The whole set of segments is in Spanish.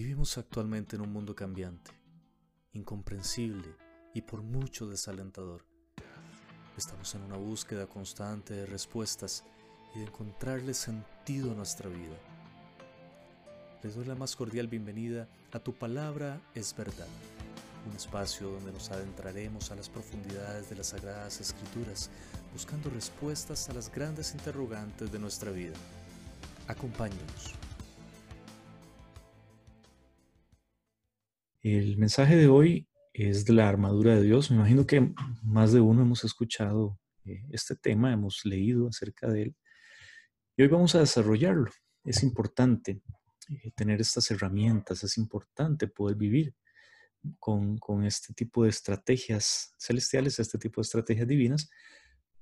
Vivimos actualmente en un mundo cambiante, incomprensible y por mucho desalentador. Estamos en una búsqueda constante de respuestas y de encontrarle sentido a nuestra vida. Les doy la más cordial bienvenida a Tu Palabra es Verdad, un espacio donde nos adentraremos a las profundidades de las Sagradas Escrituras, buscando respuestas a las grandes interrogantes de nuestra vida. Acompáñenos. El mensaje de hoy es de la armadura de Dios. Me imagino que más de uno hemos escuchado eh, este tema, hemos leído acerca de él. Y hoy vamos a desarrollarlo. Es importante eh, tener estas herramientas, es importante poder vivir con, este tipo de estrategias celestiales, este tipo de estrategias divinas,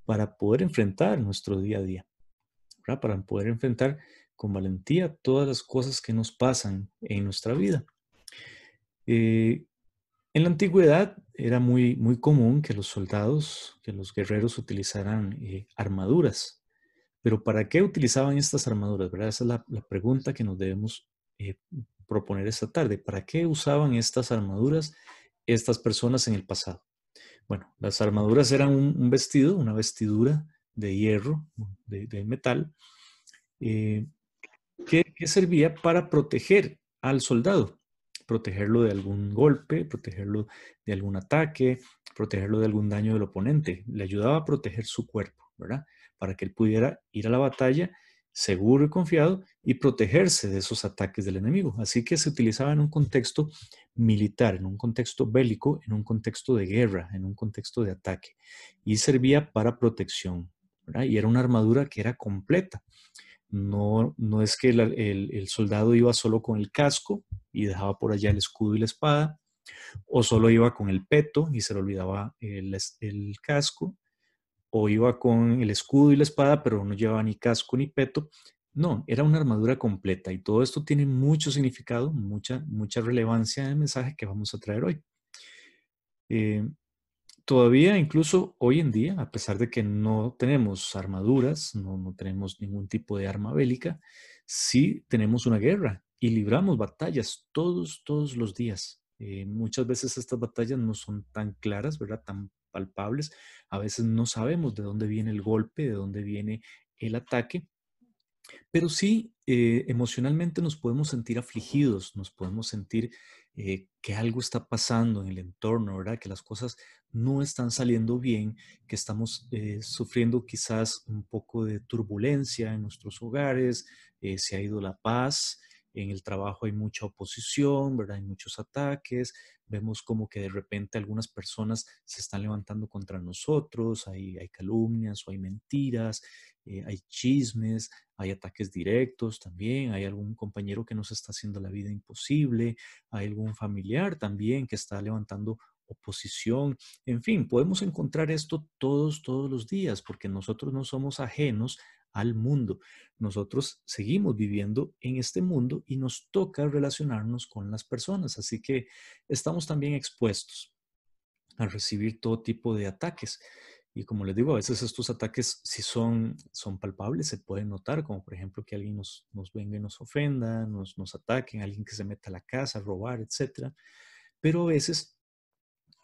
para poder enfrentar nuestro día a día, para poder enfrentar con valentía todas las cosas que nos pasan en nuestra vida. Eh, en la antigüedad era muy, muy común que los soldados, que los guerreros utilizaran eh, armaduras. Pero ¿para qué utilizaban estas armaduras? ¿verdad? Esa es la, pregunta que nos debemos eh, proponer esta tarde. ¿Para qué usaban estas armaduras estas personas en el pasado? Bueno, las armaduras eran un, vestido, una vestidura de hierro, de, metal, que, que servía para proteger al soldado protegerlo de algún golpe, protegerlo de algún ataque, protegerlo de algún daño del oponente. Le ayudaba a proteger su cuerpo, ¿verdad? Para que él pudiera ir a la batalla seguro y confiado y protegerse de esos ataques del enemigo. Así que se utilizaba en un contexto militar, en un contexto bélico, en un contexto de guerra, en un contexto de ataque. Y servía para protección. ¿verdad? Y era una armadura que era completa. No, no es que el, soldado iba solo con el casco y dejaba por allá el escudo y la espada, o solo iba con el peto y se le olvidaba el, casco, o iba con el escudo y la espada, pero no llevaba ni casco ni peto. No, era una armadura completa y todo esto tiene mucho significado, mucha, mucha relevancia en el mensaje que vamos a traer hoy. Eh, todavía, incluso hoy en día, a pesar de que no tenemos armaduras, no, tenemos ningún tipo de arma bélica, sí tenemos una guerra y libramos batallas todos, todos los días. Eh, muchas veces estas batallas no son tan claras, ¿verdad? Tan palpables. A veces no sabemos de dónde viene el golpe, de dónde viene el ataque, pero sí eh, emocionalmente nos podemos sentir afligidos, nos podemos sentir eh, que algo está pasando en el entorno, ¿verdad? Que las cosas no están saliendo bien, que estamos eh, sufriendo quizás un poco de turbulencia en nuestros hogares, se ha ido la paz, en el trabajo hay mucha oposición, ¿verdad? Hay muchos ataques, vemos como que de repente algunas personas se están levantando contra nosotros, hay, hay calumnias o hay mentiras, eh, hay chismes, hay ataques directos también, hay algún compañero que nos está haciendo la vida imposible, hay algún familiar también que está levantando oposición, en fin, podemos encontrar esto todos, todos los días, porque nosotros no somos ajenos al mundo. Nosotros seguimos viviendo en este mundo y nos toca relacionarnos con las personas, así que estamos también expuestos a recibir todo tipo de ataques. Y como les digo, a veces estos ataques, si son, son palpables, se pueden notar, como por ejemplo que alguien nos, nos venga y nos ofenda, nos, nos ataquen, alguien que se meta a la casa robar, etc. Pero a veces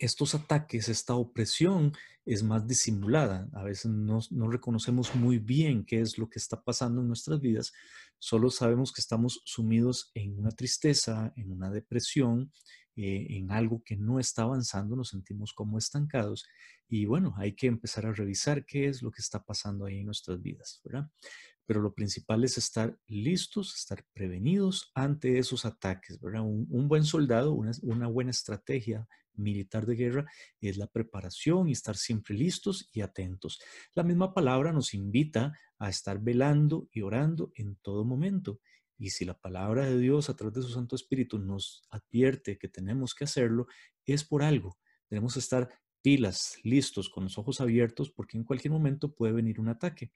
estos ataques, esta opresión es más disimulada. A veces no, reconocemos muy bien qué es lo que está pasando en nuestras vidas. Solo sabemos que estamos sumidos en una tristeza, en una depresión, eh, en algo que no está avanzando, nos sentimos como estancados. Y bueno, hay que empezar a revisar qué es lo que está pasando ahí en nuestras vidas, ¿verdad? pero lo principal es estar listos, estar prevenidos ante esos ataques, ¿verdad? Un, buen soldado, una, una, buena estrategia militar de guerra es la preparación y estar siempre listos y atentos. La misma palabra nos invita a estar velando y orando en todo momento. Y si la palabra de Dios a través de su Santo Espíritu nos advierte que tenemos que hacerlo, es por algo. Tenemos que estar pilas, listos, con los ojos abiertos, porque en cualquier momento puede venir un ataque.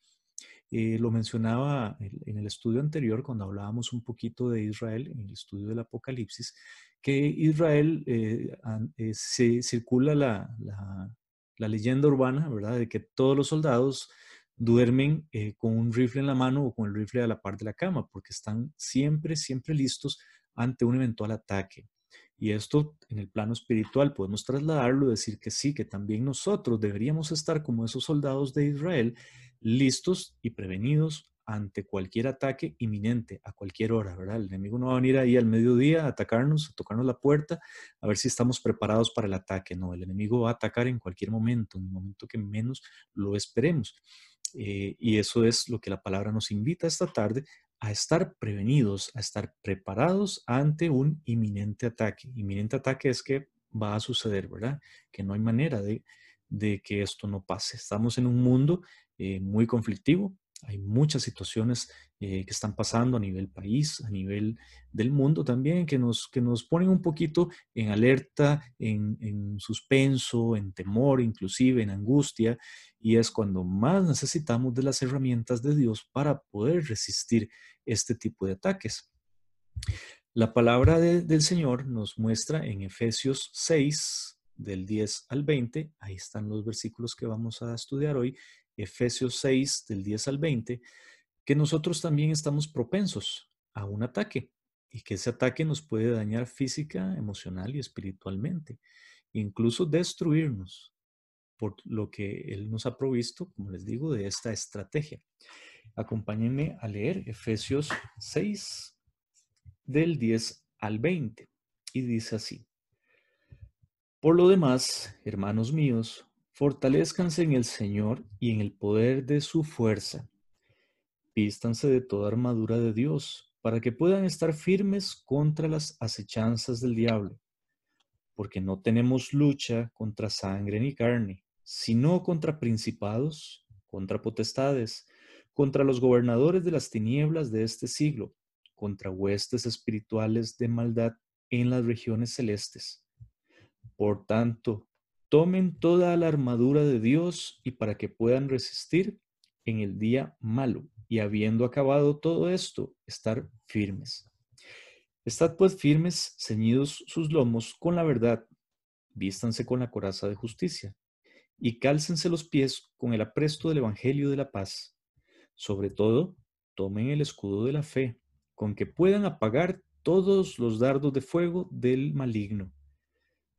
Eh, lo mencionaba en el estudio anterior cuando hablábamos un poquito de Israel, en el estudio del Apocalipsis, que Israel eh, eh, se circula la, la, leyenda urbana, ¿verdad? De que todos los soldados duermen con un rifle en la mano o con el rifle a la par de la cama, porque están siempre, siempre listos ante un eventual ataque. Y esto en el plano espiritual podemos trasladarlo, decir que sí, que también nosotros deberíamos estar como esos soldados de Israel, listos y prevenidos ante cualquier ataque inminente, a cualquier hora, ¿verdad? El enemigo no va a venir ahí al mediodía a atacarnos, a tocarnos la puerta, a ver si estamos preparados para el ataque. No, el enemigo va a atacar en cualquier momento, en el momento que menos lo esperemos. Eh, y eso es lo que la palabra nos invita esta tarde, a estar prevenidos, a estar preparados ante un inminente ataque. Inminente ataque es que va a suceder, ¿verdad? Que no hay manera de, que esto no pase. Estamos en un mundo eh, muy conflictivo, hay muchas situaciones eh, que están pasando a nivel país, a nivel del mundo también, que nos, que nos ponen un poquito en alerta, en, en suspenso, en temor, inclusive en angustia, y es cuando más necesitamos de las herramientas de Dios para poder resistir este tipo de ataques. La palabra del Señor nos muestra en Efesios 6, del 10 al 20, ahí están los versículos que vamos a estudiar hoy, Efesios 6 del 10 al 20, que nosotros también estamos propensos a un ataque y que ese ataque nos puede dañar física, emocional y espiritualmente, incluso destruirnos por lo que Él nos ha provisto, como les digo, de esta estrategia. Acompáñenme a leer Efesios 6 del 10 al 20 y dice así. Por lo demás, hermanos míos, Fortalezcanse en el Señor y en el poder de su fuerza. Vístanse de toda armadura de Dios para que puedan estar firmes contra las acechanzas del diablo, porque no tenemos lucha contra sangre ni carne, sino contra principados, contra potestades, contra los gobernadores de las tinieblas de este siglo, contra huestes espirituales de maldad en las regiones celestes. Por tanto, tomen toda la armadura de Dios y para que puedan resistir en el día malo y habiendo acabado todo esto, estar firmes. Estad pues firmes, ceñidos sus lomos con la verdad, vístanse con la coraza de justicia y cálcense los pies con el apresto del Evangelio de la paz. Sobre todo, tomen el escudo de la fe, con que puedan apagar todos los dardos de fuego del maligno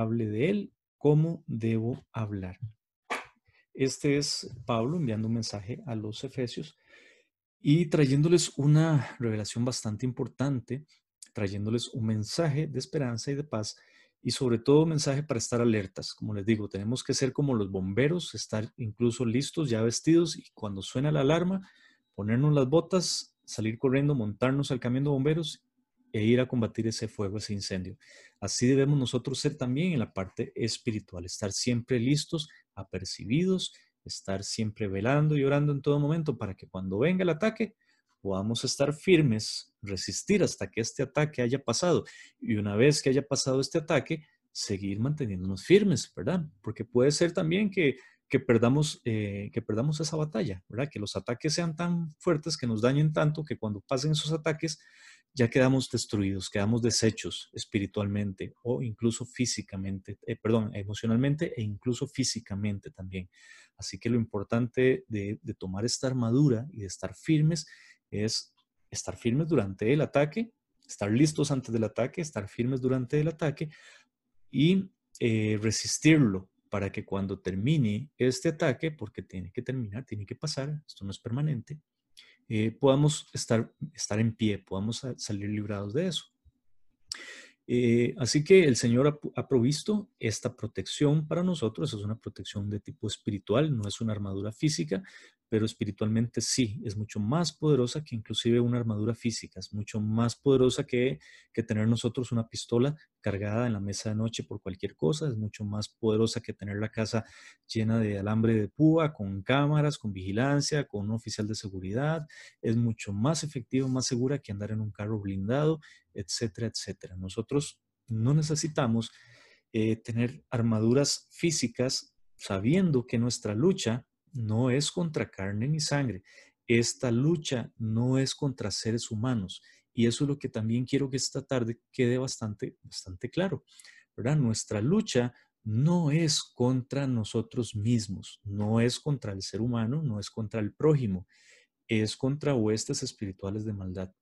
hable de él, cómo debo hablar. Este es Pablo enviando un mensaje a los Efesios y trayéndoles una revelación bastante importante, trayéndoles un mensaje de esperanza y de paz y sobre todo un mensaje para estar alertas. Como les digo, tenemos que ser como los bomberos, estar incluso listos, ya vestidos y cuando suena la alarma, ponernos las botas, salir corriendo, montarnos al camión de bomberos e ir a combatir ese fuego, ese incendio. Así debemos nosotros ser también en la parte espiritual, estar siempre listos, apercibidos, estar siempre velando y orando en todo momento para que cuando venga el ataque podamos estar firmes, resistir hasta que este ataque haya pasado. Y una vez que haya pasado este ataque, seguir manteniéndonos firmes, ¿verdad? Porque puede ser también que, que perdamos, eh, que perdamos esa batalla, ¿verdad? Que los ataques sean tan fuertes, que nos dañen tanto, que cuando pasen esos ataques ya quedamos destruidos, quedamos deshechos espiritualmente o incluso físicamente, eh, perdón, emocionalmente e incluso físicamente también. Así que lo importante de, tomar esta armadura y de estar firmes es estar firmes durante el ataque, estar listos antes del ataque, estar firmes durante el ataque y eh, resistirlo para que cuando termine este ataque, porque tiene que terminar, tiene que pasar, esto no es permanente, eh, podamos estar, estar en pie, podamos salir librados de eso. Eh, así que el Señor ha, provisto esta protección para nosotros, es una protección de tipo espiritual, no es una armadura física, pero espiritualmente sí, es mucho más poderosa que inclusive una armadura física, es mucho más poderosa que, que tener nosotros una pistola cargada en la mesa de noche por cualquier cosa, es mucho más poderosa que tener la casa llena de alambre de púa, con cámaras, con vigilancia, con un oficial de seguridad, es mucho más efectiva, más segura que andar en un carro blindado, etcétera, etcétera. Nosotros no necesitamos eh, tener armaduras físicas sabiendo que nuestra lucha no es contra carne ni sangre. Esta lucha no es contra seres humanos. Y eso es lo que también quiero que esta tarde quede bastante, bastante claro. ¿verdad? Nuestra lucha no es contra nosotros mismos, no es contra el ser humano, no es contra el prójimo, es contra huestes espirituales de maldad.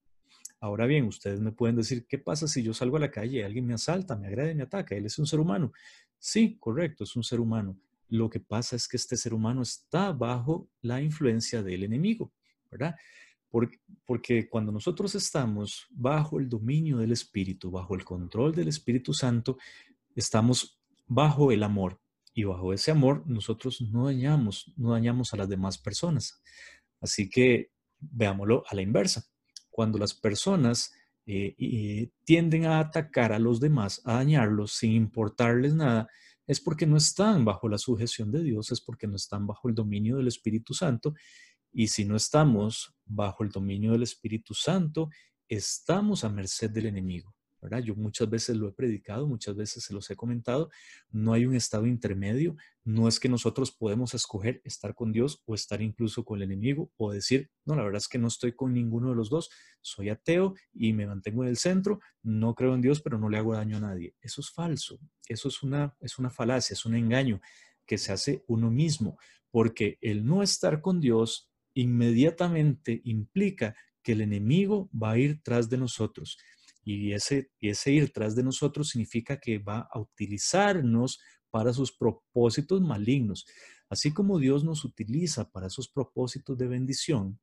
Ahora bien, ustedes me pueden decir, ¿qué pasa si yo salgo a la calle y alguien me asalta, me agrede, me ataca? Él es un ser humano. Sí, correcto, es un ser humano. Lo que pasa es que este ser humano está bajo la influencia del enemigo, ¿verdad? Porque, cuando nosotros estamos bajo el dominio del Espíritu, bajo el control del Espíritu Santo, estamos bajo el amor. Y bajo ese amor nosotros no dañamos, no dañamos a las demás personas. Así que veámoslo a la inversa cuando las personas eh, tienden a atacar a los demás, a dañarlos sin importarles nada, es porque no están bajo la sujeción de Dios, es porque no están bajo el dominio del Espíritu Santo. Y si no estamos bajo el dominio del Espíritu Santo, estamos a merced del enemigo. Yo muchas veces lo he predicado, muchas veces se los he comentado, no hay un estado intermedio, no es que nosotros podemos escoger estar con Dios o estar incluso con el enemigo o decir, no, la verdad es que no estoy con ninguno de los dos, soy ateo y me mantengo en el centro, no creo en Dios, pero no le hago daño a nadie. Eso es falso, eso es una, es una falacia, es un engaño que se hace uno mismo, porque el no estar con Dios inmediatamente implica que el enemigo va a ir tras de nosotros y ese, ir tras de nosotros significa que va a utilizarnos para sus propósitos malignos. Así como Dios nos utiliza para sus propósitos de bendición,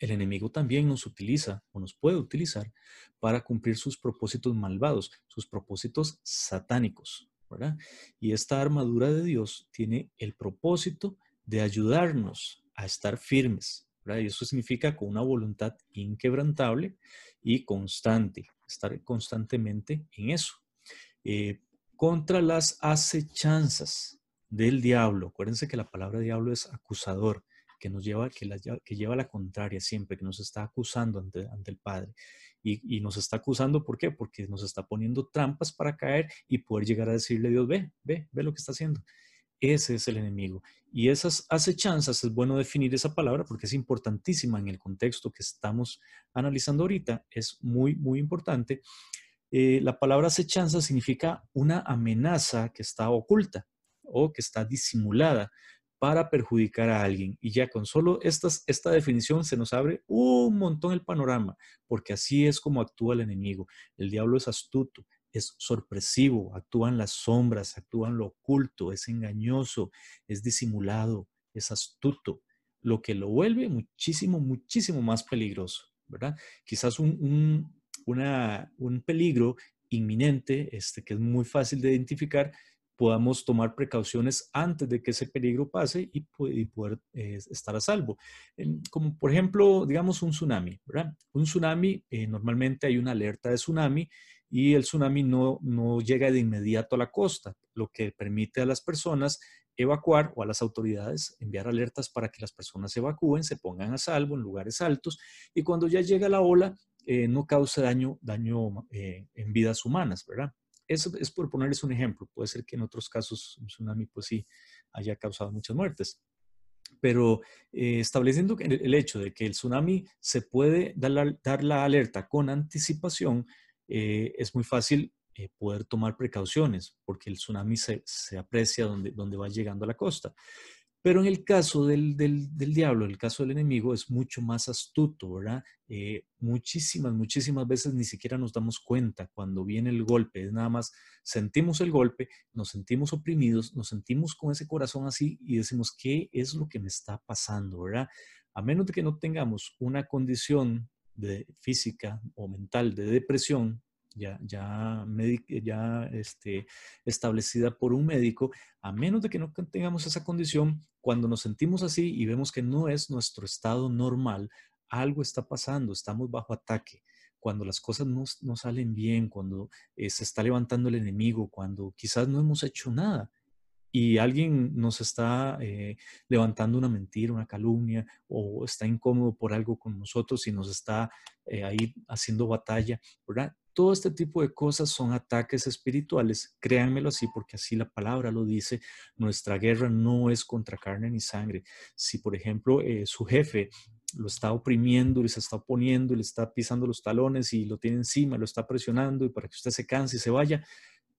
el enemigo también nos utiliza o nos puede utilizar para cumplir sus propósitos malvados, sus propósitos satánicos, ¿verdad? Y esta armadura de Dios tiene el propósito de ayudarnos a estar firmes, Y eso significa con una voluntad inquebrantable y constante, estar constantemente en eso. Eh, contra las acechanzas del diablo. Acuérdense que la palabra diablo es acusador, que nos lleva, que, la, que lleva la contraria siempre, que nos está acusando ante, ante el Padre. Y, y, nos está acusando, ¿por qué? Porque nos está poniendo trampas para caer y poder llegar a decirle a Dios, ve, ve, ve lo que está haciendo. Ese es el enemigo. Y esas acechanzas, es bueno definir esa palabra porque es importantísima en el contexto que estamos analizando ahorita, es muy, muy importante. Eh, la palabra acechanza significa una amenaza que está oculta o que está disimulada para perjudicar a alguien. Y ya con solo estas, esta definición se nos abre un montón el panorama, porque así es como actúa el enemigo. El diablo es astuto, es sorpresivo, actúa en las sombras, actúa en lo oculto, es engañoso, es disimulado, es astuto, lo que lo vuelve muchísimo, muchísimo más peligroso, ¿verdad? Quizás un, un peligro inminente, este, que es muy fácil de identificar, podamos tomar precauciones antes de que ese peligro pase y, poder eh, estar a salvo. Como por ejemplo, digamos un tsunami, ¿verdad? Un tsunami, eh, normalmente hay una alerta de tsunami y el tsunami no, no llega de inmediato a la costa, lo que permite a las personas evacuar o a las autoridades enviar alertas para que las personas se evacúen, se pongan a salvo en lugares altos y cuando ya llega la ola eh, no cause daño, daño eh, en vidas humanas, ¿verdad? Eso es por ponerles un ejemplo. Puede ser que en otros casos un tsunami pues sí haya causado muchas muertes. Pero eh, estableciendo el, hecho de que el tsunami se puede dar dar la alerta con anticipación, eh, es muy fácil eh, poder tomar precauciones porque el tsunami se, aprecia donde, donde va llegando a la costa. Pero en el caso del, del, diablo, el caso del enemigo, es mucho más astuto, ¿verdad? Eh, muchísimas, muchísimas veces ni siquiera nos damos cuenta cuando viene el golpe. Es nada más sentimos el golpe, nos sentimos oprimidos, nos sentimos con ese corazón así y decimos, ¿qué es lo que me está pasando, ¿verdad? A menos de que no tengamos una condición de física o mental de depresión, ya, ya, ya este, establecida por un médico, a menos de que no tengamos esa condición, cuando nos sentimos así y vemos que no es nuestro estado normal, algo está pasando, estamos bajo ataque. Cuando las cosas no, no salen bien, cuando eh, se está levantando el enemigo, cuando quizás no hemos hecho nada, y alguien nos está eh, levantando una mentira, una calumnia, o está incómodo por algo con nosotros y nos está eh, ahí haciendo batalla, ¿verdad? Todo este tipo de cosas son ataques espirituales, créanmelo así, porque así la palabra lo dice, nuestra guerra no es contra carne ni sangre. Si, por ejemplo, eh, su jefe lo está oprimiendo, le está oponiendo, le está pisando los talones y lo tiene encima, lo está presionando y para que usted se canse y se vaya,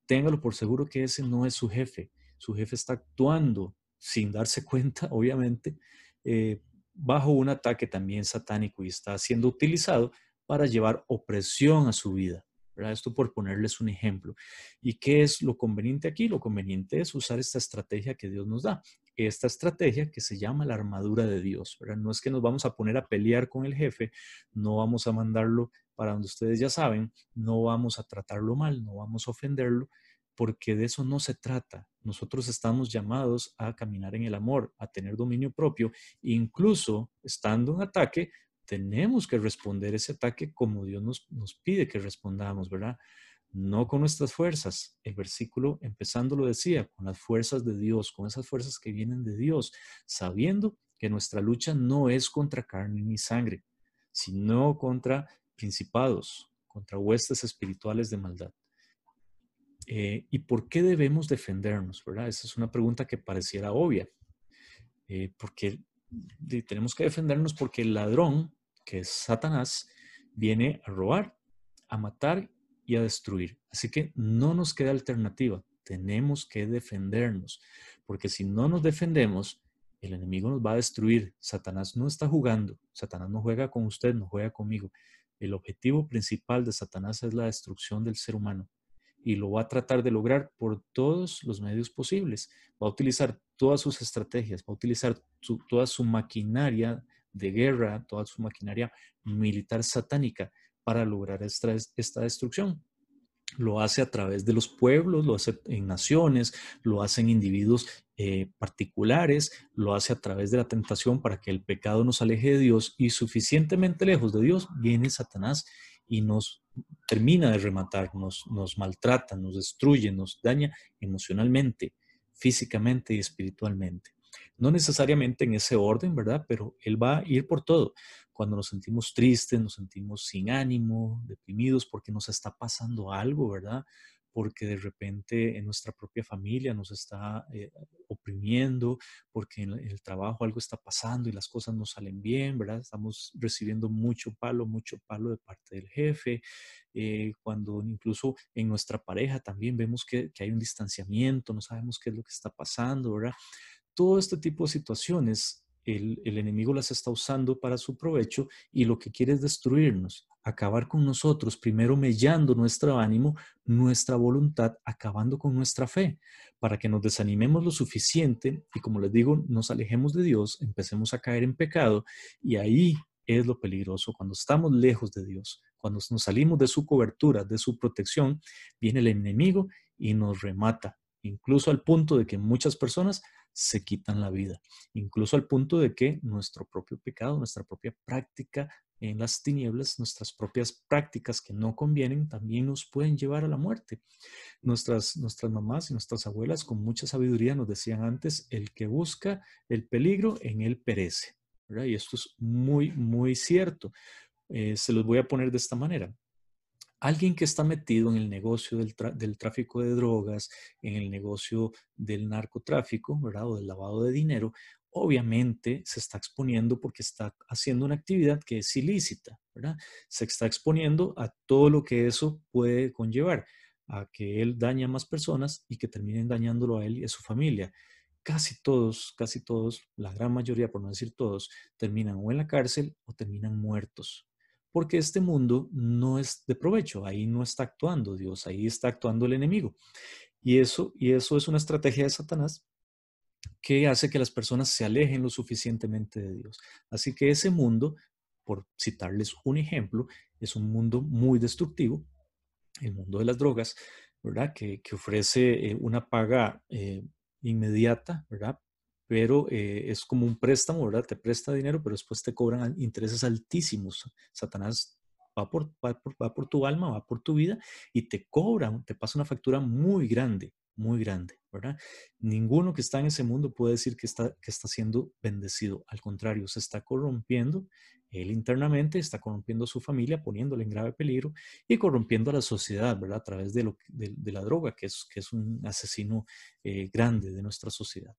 téngalo por seguro que ese no es su jefe su jefe está actuando sin darse cuenta, obviamente, eh, bajo un ataque también satánico y está siendo utilizado para llevar opresión a su vida. Esto por ponerles un ejemplo. ¿Y qué es lo conveniente aquí? Lo conveniente es usar esta estrategia que Dios nos da. Esta estrategia que se llama la armadura de Dios. No es que nos vamos a poner a pelear con el jefe, no vamos a mandarlo para donde ustedes ya saben, no vamos a tratarlo mal, no vamos a ofenderlo, porque de eso no se trata. Nosotros estamos llamados a caminar en el amor, a tener dominio propio, incluso estando en ataque, tenemos que responder ese ataque como Dios nos, nos pide que respondamos, ¿verdad? No con nuestras fuerzas. El versículo empezando lo decía, con las fuerzas de Dios, con esas fuerzas que vienen de Dios, sabiendo que nuestra lucha no es contra carne ni sangre, sino contra principados, contra huestes espirituales de maldad. Eh, ¿Y por qué debemos defendernos? ¿verdad? Esa es una pregunta que pareciera obvia. Eh, porque tenemos que defendernos porque el ladrón, que es Satanás, viene a robar, a matar y a destruir. Así que no nos queda alternativa. Tenemos que defendernos. Porque si no nos defendemos, el enemigo nos va a destruir. Satanás no está jugando. Satanás no juega con usted, no juega conmigo. El objetivo principal de Satanás es la destrucción del ser humano y lo va a tratar de lograr por todos los medios posibles. Va a utilizar todas sus estrategias, va a utilizar toda su maquinaria de guerra, toda su maquinaria militar satánica para lograr esta, esta destrucción. Lo hace a través de los pueblos, lo hace en naciones, lo hace en individuos eh, particulares, lo hace a través de la tentación para que el pecado nos aleje de Dios y suficientemente lejos de Dios viene Satanás y nos termina de rematar, nos, nos maltrata, nos destruye, nos daña emocionalmente, físicamente y espiritualmente. No necesariamente en ese orden, ¿verdad? Pero Él va a ir por todo. Cuando nos sentimos tristes, nos sentimos sin ánimo, deprimidos porque nos está pasando algo, ¿verdad? Porque de repente en nuestra propia familia nos está eh, oprimiendo, porque en el trabajo algo está pasando y las cosas no salen bien, ¿verdad? Estamos recibiendo mucho palo, mucho palo de parte del jefe, eh, cuando incluso en nuestra pareja también vemos que, que hay un distanciamiento, no sabemos qué es lo que está pasando, ¿verdad? Todo este tipo de situaciones el, enemigo las está usando para su provecho y lo que quiere es destruirnos acabar con nosotros, primero mellando nuestro ánimo, nuestra voluntad, acabando con nuestra fe, para que nos desanimemos lo suficiente y como les digo, nos alejemos de Dios, empecemos a caer en pecado y ahí es lo peligroso, cuando estamos lejos de Dios, cuando nos salimos de su cobertura, de su protección, viene el enemigo y nos remata, incluso al punto de que muchas personas se quitan la vida, incluso al punto de que nuestro propio pecado, nuestra propia práctica en las tinieblas, nuestras propias prácticas que no convienen también nos pueden llevar a la muerte. Nuestras, nuestras mamás y nuestras abuelas con mucha sabiduría nos decían antes, el que busca el peligro, en él perece. Y esto es muy, muy cierto. Eh, se los voy a poner de esta manera. Alguien que está metido en el negocio del, tráfico de drogas, en el negocio del narcotráfico, ¿verdad? O del lavado de dinero, obviamente se está exponiendo porque está haciendo una actividad que es ilícita, ¿verdad? Se está exponiendo a todo lo que eso puede conllevar, a que él daña a más personas y que terminen dañándolo a él y a su familia. Casi todos, casi todos, la gran mayoría, por no decir todos, terminan o en la cárcel o terminan muertos. Porque este mundo no es de provecho, ahí no está actuando Dios, ahí está actuando el enemigo. Y eso, y eso es una estrategia de Satanás que hace que las personas se alejen lo suficientemente de Dios. Así que ese mundo, por citarles un ejemplo, es un mundo muy destructivo el mundo de las drogas, ¿verdad? Que, ofrece eh, una paga eh, inmediata, ¿verdad? Pero eh, es como un préstamo, ¿verdad? Te presta dinero, pero después te cobran intereses altísimos. Satanás va por, va por, tu alma, va por tu vida y te cobra, te pasa una factura muy grande, muy grande, ¿verdad? Ninguno que está en ese mundo puede decir que está, que está siendo bendecido. Al contrario, se está corrompiendo él internamente, está corrompiendo a su familia, poniéndole en grave peligro y corrompiendo a la sociedad, ¿verdad? A través de, lo, de, la droga, que es, que es un asesino eh, grande de nuestra sociedad.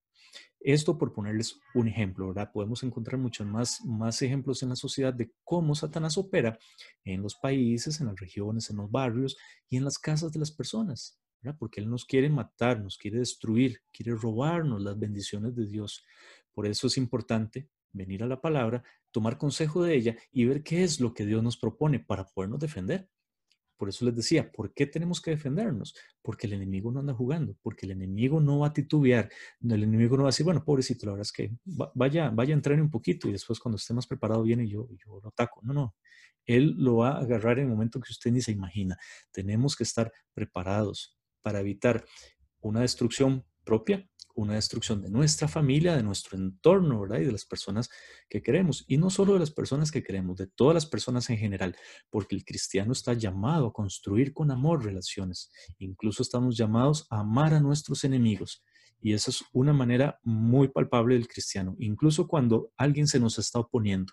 Esto por ponerles un ejemplo, ¿verdad? Podemos encontrar muchos más, más ejemplos en la sociedad de cómo Satanás opera en los países, en las regiones, en los barrios y en las casas de las personas, ¿verdad? Porque Él nos quiere matar, nos quiere destruir, quiere robarnos las bendiciones de Dios. Por eso es importante venir a la palabra, tomar consejo de ella y ver qué es lo que Dios nos propone para podernos defender. Por eso les decía, ¿por qué tenemos que defendernos? Porque el enemigo no anda jugando, porque el enemigo no va a titubear, el enemigo no va a decir, bueno, pobrecito, la verdad es que vaya, vaya a entrar un poquito y después cuando esté más preparado viene y yo, yo lo ataco. No, no, él lo va a agarrar en el momento que usted ni se imagina. Tenemos que estar preparados para evitar una destrucción propia una destrucción de nuestra familia, de nuestro entorno, ¿verdad? Y de las personas que queremos. Y no solo de las personas que queremos, de todas las personas en general, porque el cristiano está llamado a construir con amor relaciones. Incluso estamos llamados a amar a nuestros enemigos. Y esa es una manera muy palpable del cristiano. Incluso cuando alguien se nos está oponiendo,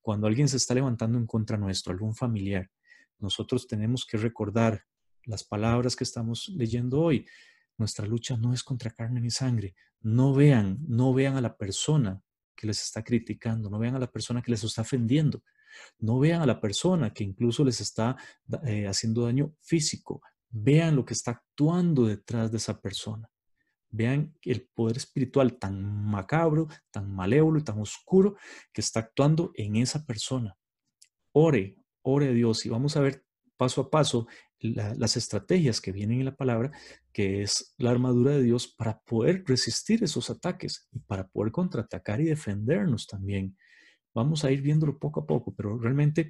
cuando alguien se está levantando en contra nuestro, algún familiar, nosotros tenemos que recordar las palabras que estamos leyendo hoy. Nuestra lucha no es contra carne ni sangre. No vean, no vean a la persona que les está criticando, no vean a la persona que les está ofendiendo, no vean a la persona que incluso les está eh, haciendo daño físico. Vean lo que está actuando detrás de esa persona. Vean el poder espiritual tan macabro, tan malévolo y tan oscuro que está actuando en esa persona. Ore, ore a Dios y vamos a ver paso a paso las estrategias que vienen en la palabra, que es la armadura de Dios para poder resistir esos ataques y para poder contraatacar y defendernos también. Vamos a ir viéndolo poco a poco, pero realmente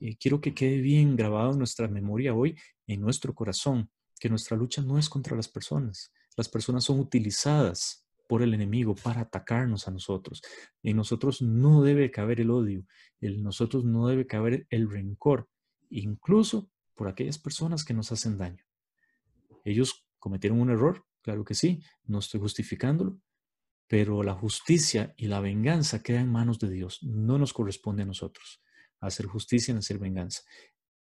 eh, quiero que quede bien grabado en nuestra memoria hoy, en nuestro corazón, que nuestra lucha no es contra las personas. Las personas son utilizadas por el enemigo para atacarnos a nosotros. En nosotros no debe caber el odio, en nosotros no debe caber el rencor, incluso por aquellas personas que nos hacen daño. Ellos cometieron un error, claro que sí, no estoy justificándolo, pero la justicia y la venganza quedan en manos de Dios, no nos corresponde a nosotros hacer justicia en hacer venganza.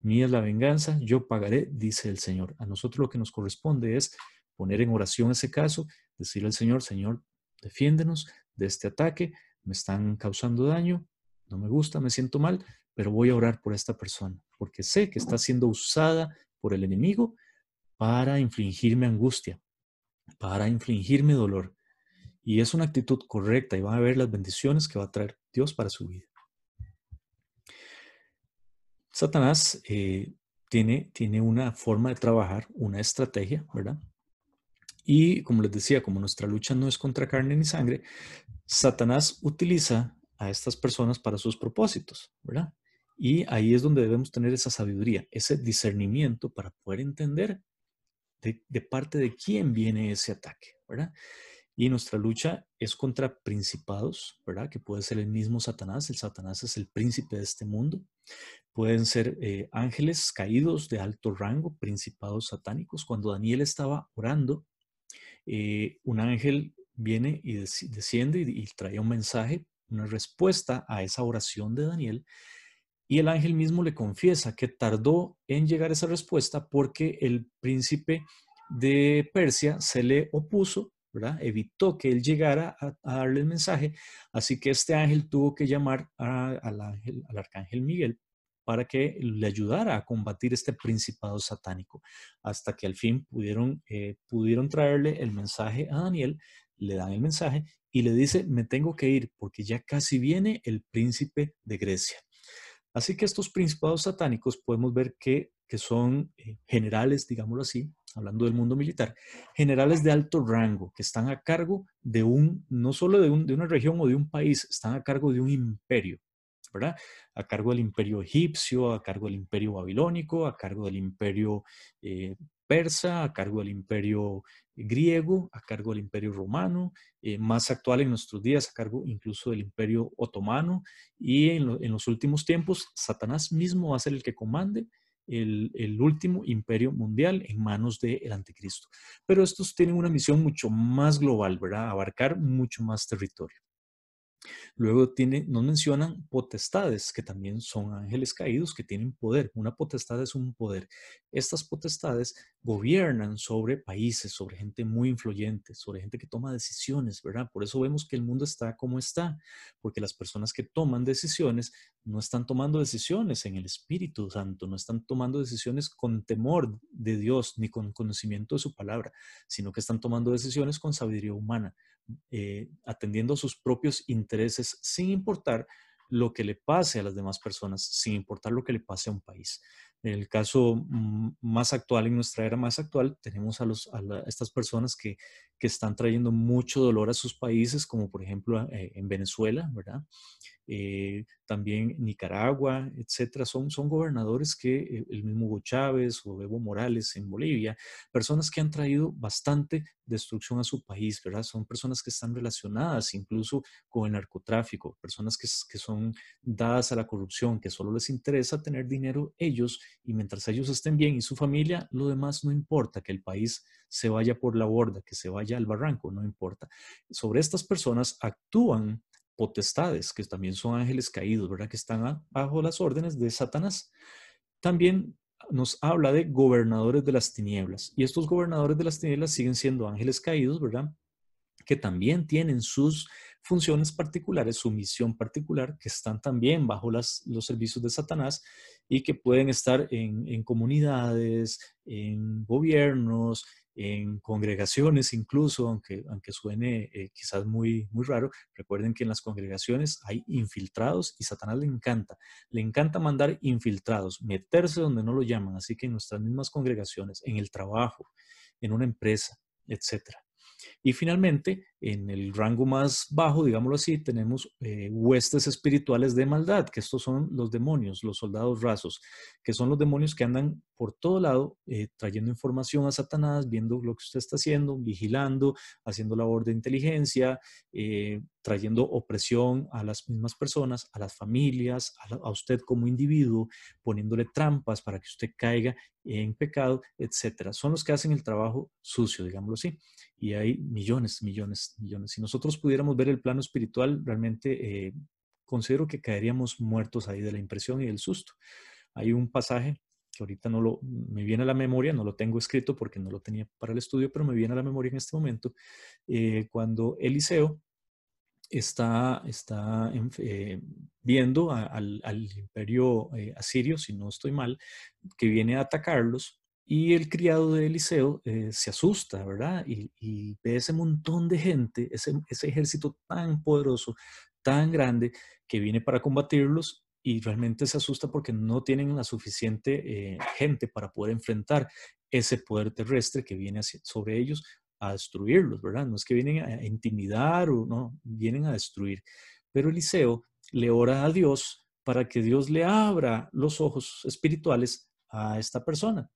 Mía es la venganza, yo pagaré, dice el Señor. A nosotros lo que nos corresponde es poner en oración ese caso, decirle al Señor, Señor, defiéndenos de este ataque, me están causando daño, no me gusta, me siento mal, pero voy a orar por esta persona, porque sé que está siendo usada por el enemigo para infligirme angustia, para infligirme dolor. Y es una actitud correcta y van a ver las bendiciones que va a traer Dios para su vida. Satanás eh, tiene, tiene una forma de trabajar, una estrategia, ¿verdad? Y como les decía, como nuestra lucha no es contra carne ni sangre, Satanás utiliza a estas personas para sus propósitos, ¿verdad? Y ahí es donde debemos tener esa sabiduría, ese discernimiento para poder entender de, parte de quién viene ese ataque. Y nuestra lucha es contra principados, ¿verdad? Que puede ser el mismo Satanás. El Satanás es el príncipe de este mundo. Pueden ser eh, ángeles caídos de alto rango, principados satánicos. Cuando Daniel estaba orando, eh, un ángel viene y desciende y trae un mensaje, una respuesta a esa oración de Daniel y el ángel mismo le confiesa que tardó en llegar esa respuesta porque el príncipe de Persia se le opuso, ¿verdad? Evitó que él llegara a, darle el mensaje. Así que este ángel tuvo que llamar al, ángel, al arcángel Miguel para que le ayudara a combatir este principado satánico, hasta que al fin pudieron, eh, pudieron traerle el mensaje a Daniel, le dan el mensaje y le dice, me tengo que ir porque ya casi viene el príncipe de Grecia. Así que estos principados satánicos podemos ver que, son eh, generales, digámoslo así, hablando del mundo militar, generales de alto rango, que están a cargo de un, no solo de, una región o de un país, están a cargo de un imperio, ¿verdad? A cargo del imperio egipcio, a cargo del imperio babilónico, a cargo del imperio eh, persa, a cargo del imperio griego, a cargo del imperio romano, eh, más actual en nuestros días, a cargo incluso del imperio otomano, y en, los últimos tiempos, Satanás mismo va a ser el que comande el, último imperio mundial en manos del anticristo. Pero estos tienen una misión mucho más global, ¿verdad? Abarcar mucho más territorio. Luego tiene, nos mencionan potestades, que también son ángeles caídos que tienen poder. Una potestad es un poder. Estas potestades gobiernan sobre países, sobre gente muy influyente, sobre gente que toma decisiones, ¿verdad? Por eso vemos que el mundo está como está, porque las personas que toman decisiones no están tomando decisiones en el Espíritu Santo, no están tomando decisiones con temor de Dios ni con conocimiento de su palabra, sino que están tomando decisiones con sabiduría humana eh, atendiendo a sus propios intereses sin importar lo que le pase a las demás personas, sin importar lo que le pase a un país. En el caso mm, más actual, en nuestra era más actual, tenemos a, los, a, estas personas que, que, están trayendo mucho dolor a sus países, como por ejemplo eh, en Venezuela, ¿verdad? Eh, también Nicaragua, etcétera, son, son gobernadores que eh, el mismo Hugo Chávez o Evo Morales en Bolivia, personas que han traído bastante destrucción a su país, ¿verdad? Son personas que están relacionadas incluso con el narcotráfico, personas que, que son dadas a la corrupción, que solo les interesa tener dinero ellos y mientras ellos estén bien y su familia, lo demás no importa, que el país se vaya por la borda, que se vaya al barranco, no importa. Sobre estas personas actúan potestades, que también son ángeles caídos, ¿verdad? Que están bajo las órdenes de Satanás. También nos habla de gobernadores de las tinieblas. Y estos gobernadores de las tinieblas siguen siendo ángeles caídos, ¿verdad? Que también tienen sus funciones particulares, su misión particular, que están también bajo las, los servicios de Satanás y que pueden estar en, en comunidades, en gobiernos, en congregaciones incluso, aunque, aunque suene eh, quizás muy, muy raro, recuerden que en las congregaciones hay infiltrados y Satanás le encanta, le encanta mandar infiltrados, meterse donde no lo llaman, así que en nuestras mismas congregaciones, en el trabajo, en una empresa, etcétera. Y finalmente, en el rango más bajo, digámoslo así, tenemos eh, huestes espirituales de maldad, que estos son los demonios, los soldados rasos, que son los demonios que andan por todo lado eh, trayendo información a Satanás, viendo lo que usted está haciendo, vigilando, haciendo labor de inteligencia, eh, trayendo opresión a las mismas personas, a las familias, a, usted como individuo, poniéndole trampas para que usted caiga en pecado, etcétera. Son los que hacen el trabajo sucio, digámoslo así. Y hay millones, millones, millones. Si nosotros pudiéramos ver el plano espiritual, realmente eh, considero que caeríamos muertos ahí de la impresión y del susto. Hay un pasaje que ahorita no lo, me viene a la memoria, no lo tengo escrito porque no lo tenía para el estudio, pero me viene a la memoria en este momento, eh, cuando Eliseo está, está eh, viendo al, imperio eh, asirio, si no estoy mal, que viene a atacarlos. Y el criado de Eliseo se asusta, ¿verdad? Y, ve ese montón de gente, ese, ese ejército tan poderoso, tan grande, que viene para combatirlos y realmente se asusta porque no tienen la suficiente eh, gente para poder enfrentar ese poder terrestre que viene sobre ellos a destruirlos, ¿verdad? No es que vienen a intimidar o no, vienen a destruir. Pero Eliseo le ora a Dios para que Dios le abra los ojos espirituales a esta persona.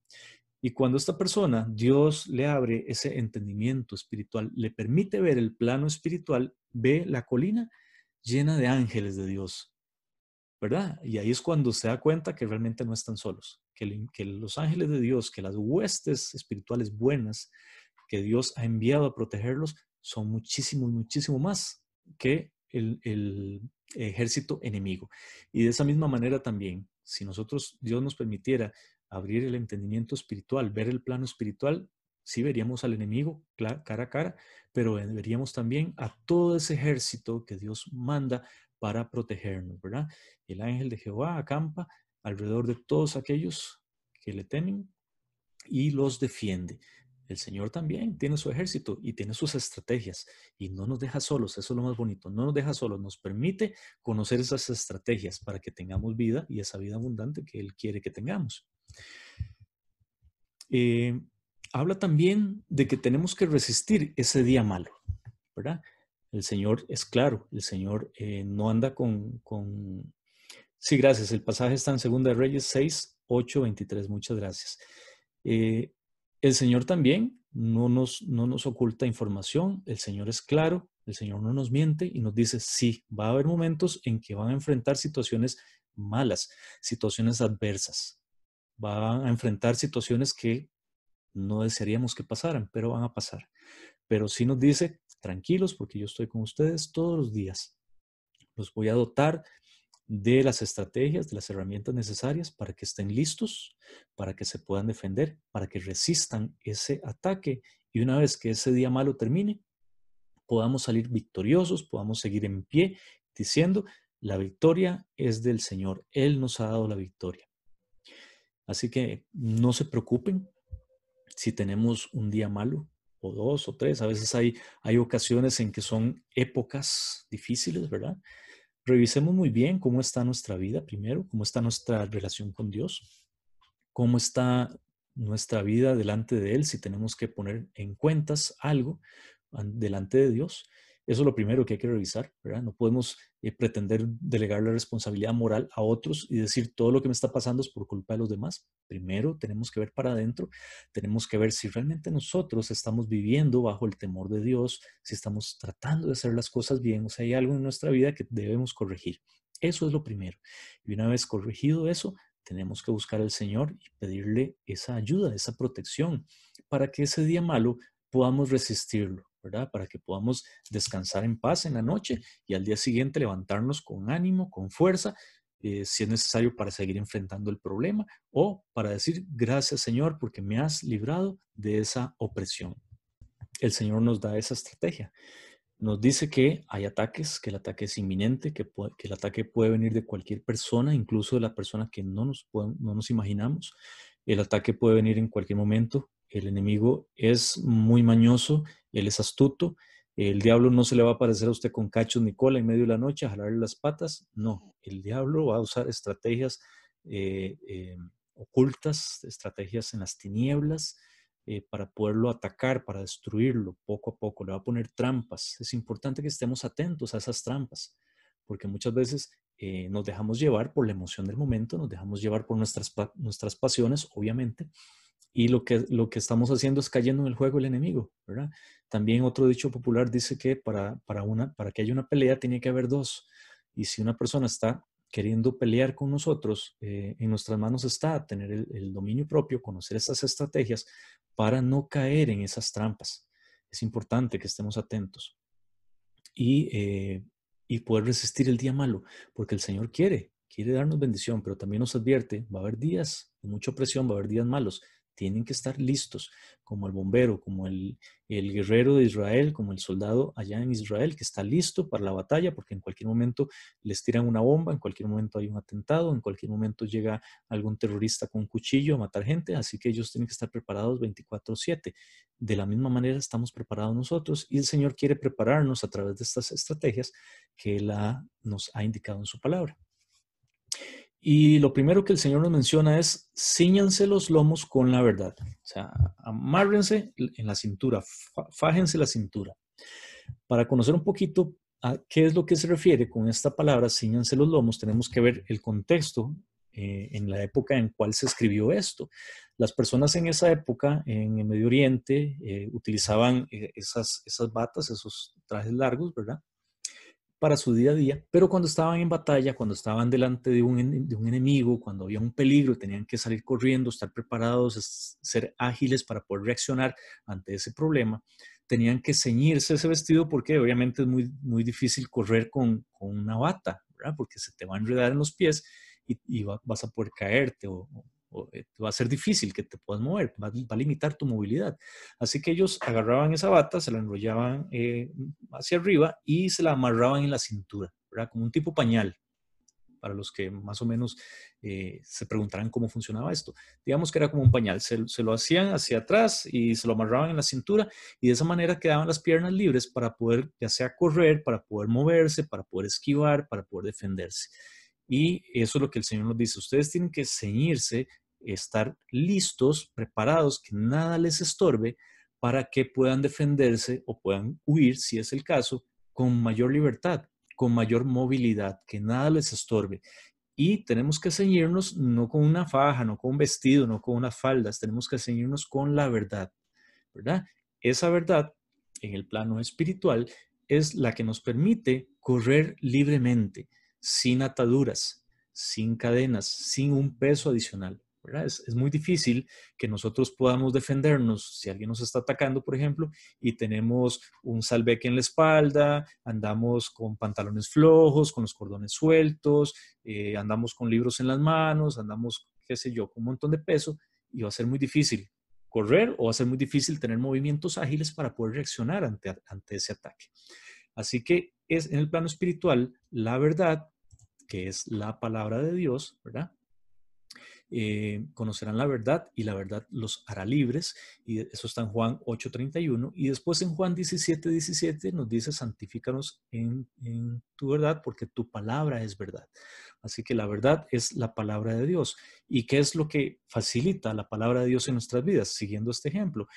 Y cuando esta persona, Dios le abre ese entendimiento espiritual, le permite ver el plano espiritual, ve la colina llena de ángeles de Dios, ¿verdad? Y ahí es cuando se da cuenta que realmente no están solos, que, los ángeles de Dios, que las huestes espirituales buenas que Dios ha enviado a protegerlos son muchísimo, muchísimo más que el, el ejército enemigo. Y de esa misma manera también, si nosotros, Dios nos permitiera abrir el entendimiento espiritual, ver el plano espiritual, sí veríamos al enemigo cara a cara, pero veríamos también a todo ese ejército que Dios manda para protegernos, ¿verdad? El ángel de Jehová acampa alrededor de todos aquellos que le temen y los defiende. El Señor también tiene su ejército y tiene sus estrategias y no nos deja solos, eso es lo más bonito, no nos deja solos, nos permite conocer esas estrategias para que tengamos vida y esa vida abundante que Él quiere que tengamos. Eh, habla también de que tenemos que resistir ese día malo, ¿verdad? El Señor es claro, el Señor eh, no anda con, Sí, gracias. El pasaje está en 2 Reyes 6, 8, 23. Muchas gracias. Eh, el Señor también no nos, no nos oculta información. El Señor es claro. El Señor no nos miente y nos dice, sí, va a haber momentos en que van a enfrentar situaciones malas, situaciones adversas. Van a enfrentar situaciones que no desearíamos que pasaran, pero van a pasar. Pero sí nos dice, tranquilos, porque yo estoy con ustedes todos los días. Los voy a dotar de las estrategias, de las herramientas necesarias para que estén listos, para que se puedan defender, para que resistan ese ataque. Y una vez que ese día malo termine, podamos salir victoriosos, podamos seguir en pie diciendo, la victoria es del Señor. Él nos ha dado la victoria. Así que no se preocupen si tenemos un día malo o dos o tres. A veces hay, hay ocasiones en que son épocas difíciles, ¿verdad? Revisemos muy bien cómo está nuestra vida primero, cómo está nuestra relación con Dios, cómo está nuestra vida delante de Él, si tenemos que poner en cuentas algo delante de Dios. Eso es lo primero que hay que revisar, ¿verdad? No podemos eh, pretender delegar la responsabilidad moral a otros y decir todo lo que me está pasando es por culpa de los demás. Primero tenemos que ver para adentro, tenemos que ver si realmente nosotros estamos viviendo bajo el temor de Dios, si estamos tratando de hacer las cosas bien, o sea, hay algo en nuestra vida que debemos corregir. Eso es lo primero. Y una vez corregido eso, tenemos que buscar al Señor y pedirle esa ayuda, esa protección, para que ese día malo podamos resistirlo. Para que podamos descansar en paz en la noche y al día siguiente levantarnos con ánimo, con fuerza, eh, si es necesario para seguir enfrentando el problema o para decir gracias Señor porque me has librado de esa opresión. El Señor nos da esa estrategia. Nos dice que hay ataques, que el ataque es inminente, que, el ataque puede venir de cualquier persona, incluso de la persona que no nos imaginamos. El ataque puede venir en cualquier momento. El enemigo es muy mañoso él es astuto. El diablo no se le va a aparecer a usted con cachos ni cola en medio de la noche a jalarle las patas. No, el diablo va a usar estrategias eh, eh, ocultas, estrategias en las tinieblas eh, para poderlo atacar, para destruirlo poco a poco. Le va a poner trampas. Es importante que estemos atentos a esas trampas, porque muchas veces nos dejamos llevar por la emoción del momento, nos dejamos llevar por nuestras, nuestras pasiones, obviamente, y lo que, lo que estamos haciendo es cayendo en el juego del enemigo, ¿verdad? También otro dicho popular dice que para, para, una, para que haya una pelea tiene que haber dos. Y si una persona está queriendo pelear con nosotros, eh, en nuestras manos está tener el, dominio propio, conocer esas estrategias para no caer en esas trampas. Es importante que estemos atentos y, eh, y poder resistir el día malo, porque el Señor quiere, quiere darnos bendición, pero también nos advierte, va a haber días de mucha presión, va a haber días malos tienen que estar listos, como el bombero, como el, guerrero de Israel, como el soldado allá en Israel, que está listo para la batalla, porque en cualquier momento les tiran una bomba, en cualquier momento hay un atentado, en cualquier momento llega algún terrorista con un cuchillo a matar gente, así que ellos tienen que estar preparados 24/7. De la misma manera estamos preparados nosotros y el Señor quiere prepararnos a través de estas estrategias que Él nos ha indicado en su palabra. Y lo primero que el Señor nos menciona es, ciñanse los lomos con la verdad. O sea, amárrense en la cintura, fájense la cintura. Para conocer un poquito a qué es lo que se refiere con esta palabra, ciñanse los lomos, tenemos que ver el contexto eh, en la época en cual se escribió esto. Las personas en esa época, en el Medio Oriente, eh, utilizaban eh, esas, esas batas, esos trajes largos, ¿verdad? Para su día a día, pero cuando estaban en batalla, cuando estaban delante de un, enemigo, cuando había un peligro, tenían que salir corriendo, estar preparados, ser ágiles para poder reaccionar ante ese problema, tenían que ceñirse ese vestido porque obviamente es muy, muy difícil correr con, una bata, ¿verdad? porque se te va a enredar en los pies y, vas a poder caerte va a ser difícil que te puedas mover, va, a limitar tu movilidad. Así que ellos agarraban esa bata, se la enrollaban eh, hacia arriba y se la amarraban en la cintura, ¿verdad? Como un tipo pañal, para los que más o menos eh, se preguntarán cómo funcionaba esto. Digamos que era como un pañal, se, se, lo hacían hacia atrás y se lo amarraban en la cintura y de esa manera quedaban las piernas libres para poder ya sea correr, para poder moverse, para poder esquivar, para poder defenderse. Y eso es lo que el Señor nos dice. Ustedes tienen que ceñirse, estar listos, preparados, que nada les estorbe para que puedan defenderse o puedan huir, si es el caso, con mayor libertad, con mayor movilidad, que nada les estorbe. Y tenemos que ceñirnos no con una faja, no con un vestido, no con unas faldas, tenemos que ceñirnos con la verdad, ¿verdad? Esa verdad en el plano espiritual es la que nos permite correr libremente, sin ataduras, sin cadenas, sin un peso adicional. Es, muy difícil que nosotros podamos defendernos si alguien nos está atacando, por ejemplo, y tenemos un salveque en la espalda, andamos con pantalones flojos, con los cordones sueltos, eh, andamos con libros en las manos, andamos, qué sé yo, con un montón de peso, y va a ser muy difícil correr o va a ser muy difícil tener movimientos ágiles para poder reaccionar ante, ante ese ataque. Así que es en el plano espiritual la verdad, que es la palabra de Dios, ¿verdad? Eh, conocerán la verdad y la verdad los hará libres. Y eso está en Juan 8:31. Y después en Juan 17:17 nos dice, santifícanos en, en tu verdad porque tu palabra es verdad. Así que la verdad es la palabra de Dios. ¿Y qué es lo que facilita la palabra de Dios en nuestras vidas? Siguiendo este ejemplo,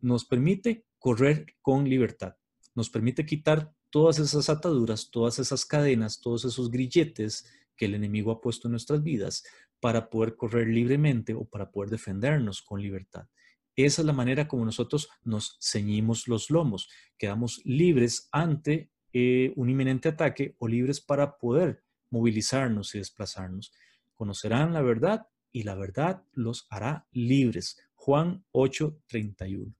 nos permite correr con libertad. Nos permite quitar todas esas ataduras, todas esas cadenas, todos esos grilletes que el enemigo ha puesto en nuestras vidas para poder correr libremente o para poder defendernos con libertad. Esa es la manera como nosotros nos ceñimos los lomos, quedamos libres ante eh, un inminente ataque o libres para poder movilizarnos y desplazarnos. Conocerán la verdad y la verdad los hará libres. Juan 8:31.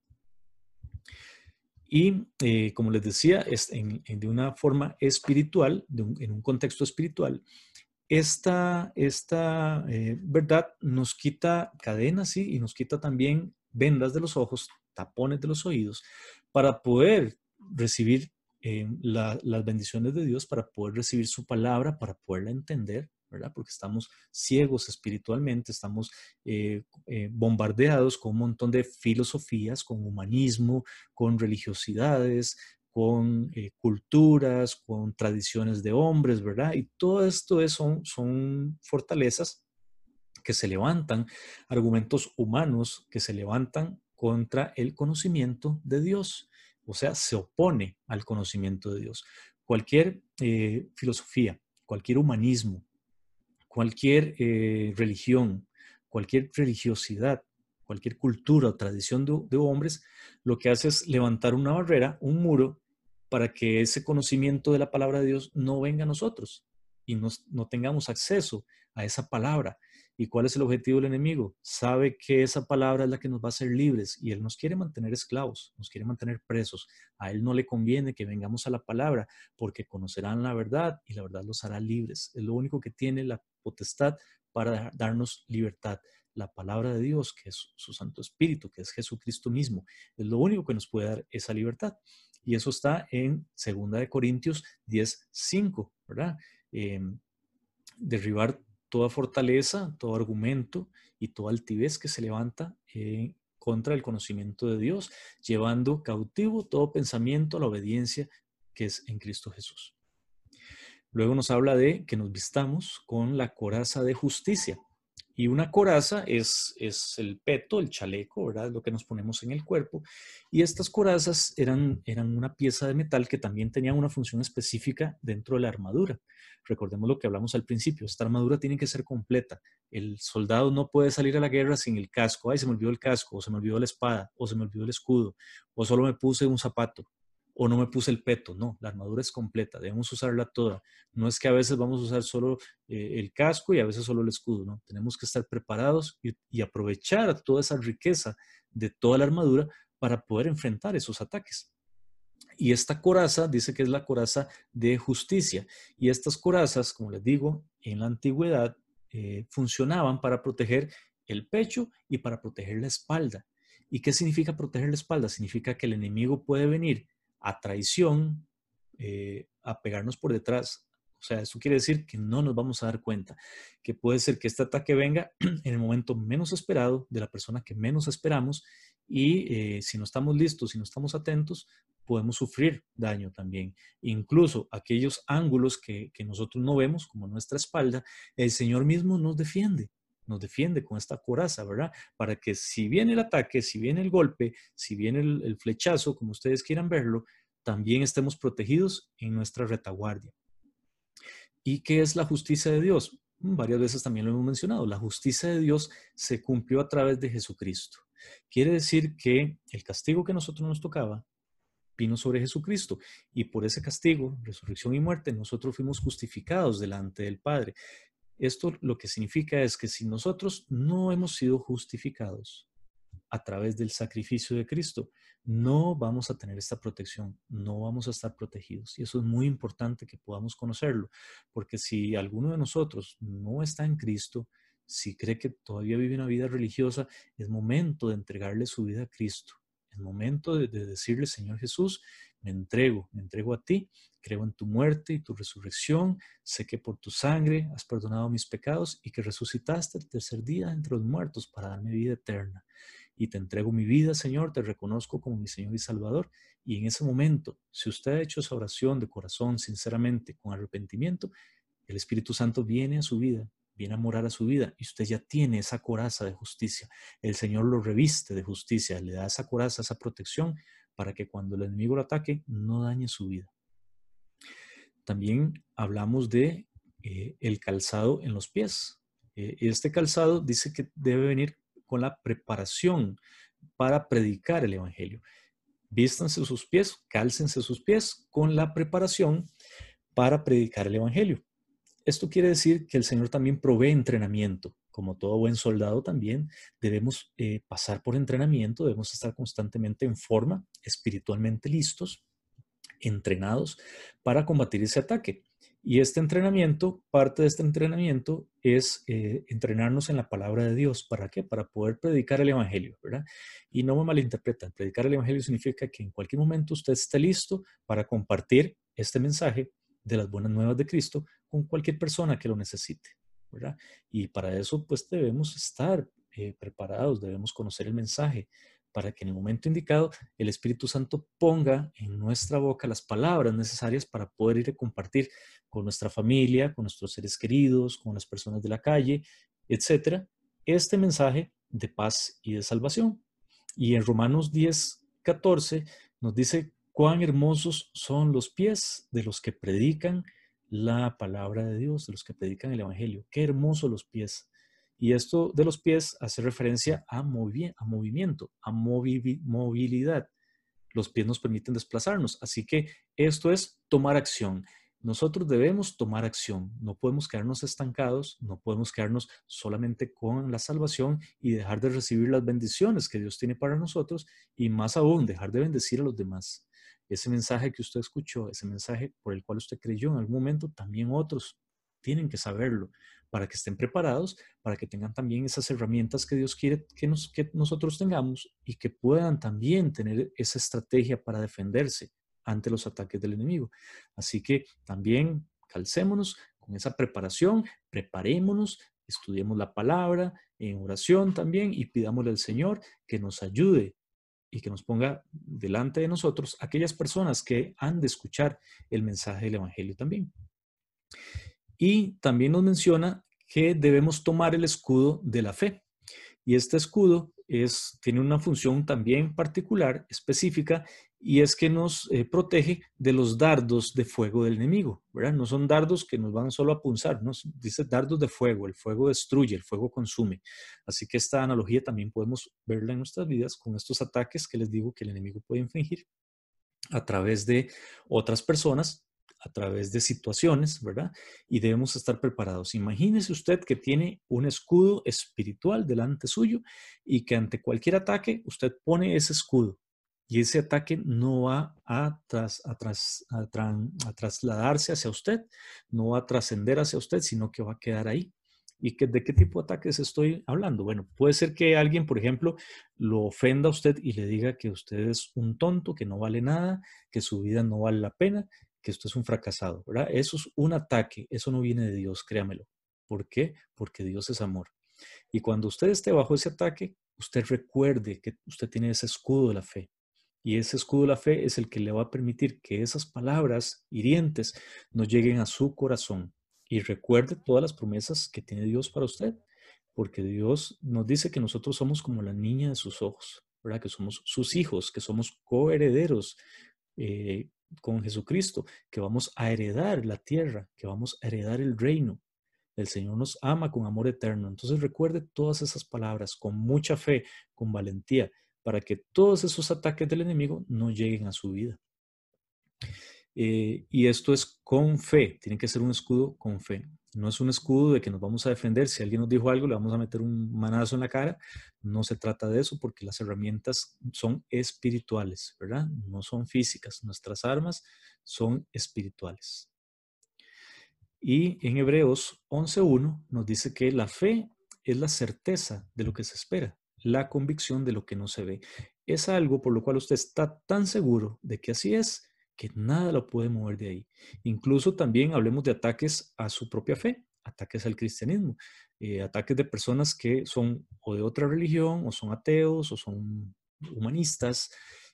Y eh, como les decía, es de una forma espiritual, en un contexto espiritual, esta, esta eh, verdad nos quita cadenas ¿sí? y nos quita también vendas de los ojos, tapones de los oídos, para poder recibir eh, las bendiciones de Dios, para poder recibir su palabra, para poderla entender, ¿verdad? Porque estamos ciegos espiritualmente, estamos eh, bombardeados con un montón de filosofías, con humanismo, con religiosidades, con eh, culturas, con tradiciones de hombres, ¿verdad? Y todo esto son, son fortalezas que se levantan, argumentos humanos que se levantan contra el conocimiento de Dios, o sea, se opone al conocimiento de Dios. Cualquier eh, filosofía, cualquier humanismo, cualquier eh, religión, cualquier religiosidad cualquier cultura o tradición de, hombres, lo que hace es levantar una barrera, un muro, para que ese conocimiento de la palabra de Dios no venga a nosotros y no tengamos acceso a esa palabra. ¿Y cuál es el objetivo del enemigo? Sabe que esa palabra es la que nos va a hacer libres y él nos quiere mantener esclavos, nos quiere mantener presos. A él no le conviene que vengamos a la palabra porque conocerán la verdad y la verdad los hará libres. Es lo único que tiene la potestad para darnos libertad. La palabra de Dios, que es su Santo Espíritu, que es Jesucristo mismo, es lo único que nos puede dar esa libertad. Y eso está en 2 de Corintios 10, 5, ¿verdad? Em, derribar toda fortaleza, todo argumento y toda altivez que se levanta eh, contra el conocimiento de Dios, llevando cautivo todo pensamiento a la obediencia que es en Cristo Jesús. Luego nos habla de que nos vistamos con la coraza de justicia. Y una coraza es, es el peto, el chaleco, ¿verdad? Lo que nos ponemos en el cuerpo. Y estas corazas eran, eran una pieza de metal que también tenía una función específica dentro de la armadura. Recordemos lo que hablamos al principio, esta armadura tiene que ser completa. El soldado no puede salir a la guerra sin el casco. Ay, se me olvidó el casco, o se me olvidó la espada, o se me olvidó el escudo, o solo me puse un zapato o no me puse el peto. No, la armadura es completa, debemos usarla toda. No es que a veces vamos a usar solo eh, el casco y a veces solo el escudo, ¿no? Tenemos que estar preparados y, aprovechar toda esa riqueza de toda la armadura para poder enfrentar esos ataques. Y esta coraza dice que es la coraza de justicia. Y estas corazas, como les digo, en la antigüedad eh, funcionaban para proteger el pecho y para proteger la espalda. ¿Y qué significa proteger la espalda? Significa que el enemigo puede venir a traición, eh, a pegarnos por detrás. O sea, eso quiere decir que no nos vamos a dar cuenta, que puede ser que este ataque venga en el momento menos esperado de la persona que menos esperamos y eh, si no estamos listos, si no estamos atentos, podemos sufrir daño también. Incluso aquellos ángulos que, que nosotros no vemos, como nuestra espalda, el Señor mismo nos defiende nos defiende con esta coraza, ¿verdad? Para que si viene el ataque, si viene el golpe, si viene el, flechazo, como ustedes quieran verlo, también estemos protegidos en nuestra retaguardia. ¿Y qué es la justicia de Dios? varias veces también lo hemos mencionado, la justicia de Dios se cumplió a través de Jesucristo. Quiere decir que el castigo que a nosotros nos tocaba vino sobre Jesucristo y por ese castigo, resurrección y muerte, nosotros fuimos justificados delante del Padre. Esto lo que significa es que si nosotros no hemos sido justificados a través del sacrificio de Cristo, no vamos a tener esta protección, no vamos a estar protegidos. Y eso es muy importante que podamos conocerlo, porque si alguno de nosotros no está en Cristo, si cree que todavía vive una vida religiosa, es momento de entregarle su vida a Cristo. Es momento de, decirle, Señor Jesús, me entrego, me entrego a ti, creo en tu muerte y tu resurrección, sé que por tu sangre has perdonado mis pecados y que resucitaste el tercer día entre los muertos para darme vida eterna. Y te entrego mi vida, Señor, te reconozco como mi Señor y Salvador. Y en ese momento, si usted ha hecho esa oración de corazón, sinceramente, con arrepentimiento, el Espíritu Santo viene a su vida viene a morar a su vida y usted ya tiene esa coraza de justicia. El Señor lo reviste de justicia, le da esa coraza, esa protección para que cuando el enemigo lo ataque no dañe su vida. También hablamos de eh, el calzado en los pies. Eh, este calzado dice que debe venir con la preparación para predicar el Evangelio. Vístanse sus pies, cálcense sus pies con la preparación para predicar el Evangelio. Esto quiere decir que el Señor también provee entrenamiento. Como todo buen soldado también debemos eh, pasar por entrenamiento, debemos estar constantemente en forma, espiritualmente listos, entrenados para combatir ese ataque. Y este entrenamiento, parte de este entrenamiento es eh, entrenarnos en la palabra de Dios. ¿Para qué? Para poder predicar el Evangelio, ¿verdad? Y no me malinterpretan, predicar el Evangelio significa que en cualquier momento usted esté listo para compartir este mensaje de las buenas nuevas de Cristo con cualquier persona que lo necesite. Y para eso pues debemos estar eh, preparados, debemos conocer el mensaje para que en el momento indicado el Espíritu Santo ponga en nuestra boca las palabras necesarias para poder ir a compartir con nuestra familia, con nuestros seres queridos, con las personas de la calle, etcétera, este mensaje de paz y de salvación. Y en Romanos 10, 14 nos dice cuán hermosos son los pies de los que predican la palabra de Dios, de los que predican el Evangelio. Qué hermosos los pies. Y esto de los pies hace referencia a, a movimiento, a movilidad. Los pies nos permiten desplazarnos. Así que esto es tomar acción. Nosotros debemos tomar acción. No podemos quedarnos estancados, no podemos quedarnos solamente con la salvación y dejar de recibir las bendiciones que Dios tiene para nosotros y más aún dejar de bendecir a los demás. Ese mensaje que usted escuchó, ese mensaje por el cual usted creyó en algún momento, también otros tienen que saberlo para que estén preparados, para que tengan también esas herramientas que Dios quiere que, nosotros tengamos y que puedan también tener esa estrategia para defenderse ante los ataques del enemigo. Así que también calcémonos con esa preparación, preparémonos, estudiemos la palabra en oración también y pidámosle al Señor que nos ayude y que nos ponga delante de nosotros aquellas personas que han de escuchar el mensaje del Evangelio también. Y también nos menciona que debemos tomar el escudo de la fe. Y este escudo es, tiene una función también particular, específica, y es que nos eh, protege de los dardos de fuego del enemigo, ¿verdad? No son dardos que nos van solo a punzar, nos dice dardos de fuego, el fuego destruye, el fuego consume. Así que esta analogía también podemos verla en nuestras vidas con estos ataques que les digo que el enemigo puede infringir a través de otras personas, a través de situaciones, ¿verdad? Y debemos estar preparados. Imagínese usted que tiene un escudo espiritual delante suyo y que ante cualquier ataque usted pone ese escudo y ese ataque no va a, tras, a, a, trasladarse hacia usted, no va a trascender hacia usted, sino que va a quedar ahí. ¿Y que, de qué tipo de ataques estoy hablando? Bueno, puede ser que alguien, por ejemplo, lo ofenda a usted y le diga que usted es un tonto, que no vale nada, que su vida no vale la pena, que usted es un fracasado, ¿verdad? Eso es un ataque, eso no viene de Dios, créamelo. ¿Por qué? Porque Dios es amor. Y cuando usted esté bajo ese ataque, usted recuerde que usted tiene ese escudo de la fe, y ese escudo de la fe es el que le va a permitir que esas palabras hirientes no lleguen a su corazón. Y recuerde todas las promesas que tiene Dios para usted, porque Dios nos dice que nosotros somos como la niña de sus ojos, ¿verdad? Que somos sus hijos, que somos coherederos eh, con Jesucristo, que vamos a heredar la tierra, que vamos a heredar el reino. El Señor nos ama con amor eterno. Entonces recuerde todas esas palabras con mucha fe, con valentía, para que todos esos ataques del enemigo no lleguen a su vida. Eh, y esto es con fe, tiene que ser un escudo con fe. No es un escudo de que nos vamos a defender. Si alguien nos dijo algo, le vamos a meter un manazo en la cara. No se trata de eso porque las herramientas son espirituales, ¿verdad? No son físicas. Nuestras armas son espirituales. Y en Hebreos 11.1 nos dice que la fe es la certeza de lo que se espera, la convicción de lo que no se ve. Es algo por lo cual usted está tan seguro de que así es que nada lo puede mover de ahí. Incluso también hablemos de ataques a su propia fe, ataques al cristianismo, eh, ataques de personas que son o de otra religión, o son ateos, o son humanistas,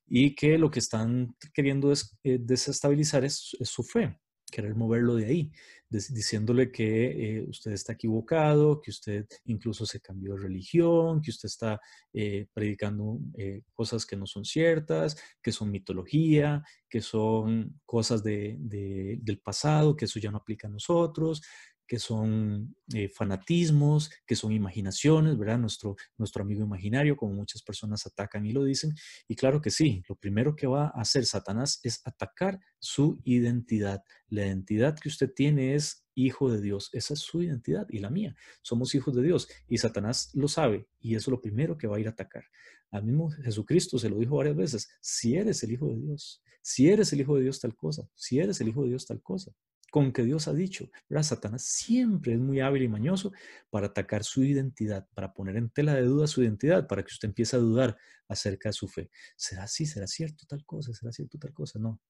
y que lo que están queriendo es, eh, desestabilizar es su fe querer moverlo de ahí, diciéndole que eh, usted está equivocado, que usted incluso se cambió de religión, que usted está eh, predicando eh, cosas que no son ciertas, que son mitología, que son cosas del pasado, que eso ya no aplica a nosotros, que son eh, fanatismos, que son imaginaciones, ¿verdad? Nuestro, nuestro amigo imaginario, como muchas personas atacan y lo dicen. Y claro que sí, lo primero que va a hacer Satanás es atacar su identidad. La identidad que usted tiene es hijo de Dios. Esa es su identidad y la mía. Somos hijos de Dios y Satanás lo sabe y eso es lo primero que va a ir a atacar. Al mismo Jesucristo se lo dijo varias veces, si eres el hijo de Dios, si eres el hijo de Dios tal cosa, si eres el hijo de Dios tal cosa con que Dios ha dicho. ¿verdad? Satanás siempre es muy hábil y mañoso para atacar su identidad, para poner en tela de duda su identidad, para que usted empiece a dudar acerca de su fe. ¿Será así? ¿Será cierto tal cosa? ¿Será cierto tal cosa? No.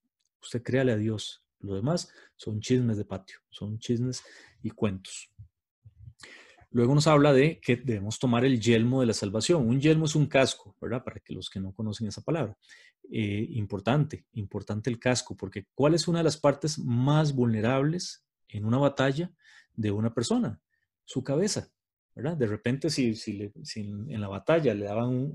Usted créale a Dios. Lo demás son chismes de patio, son chismes y cuentos. Luego nos habla de que debemos tomar el yelmo de la salvación. Un yelmo es un casco, ¿verdad? Para que los que no conocen esa palabra. Eh, importante, importante el casco, porque ¿cuál es una de las partes más vulnerables en una batalla de una persona? Su cabeza, ¿verdad? De repente, si, en la batalla le daban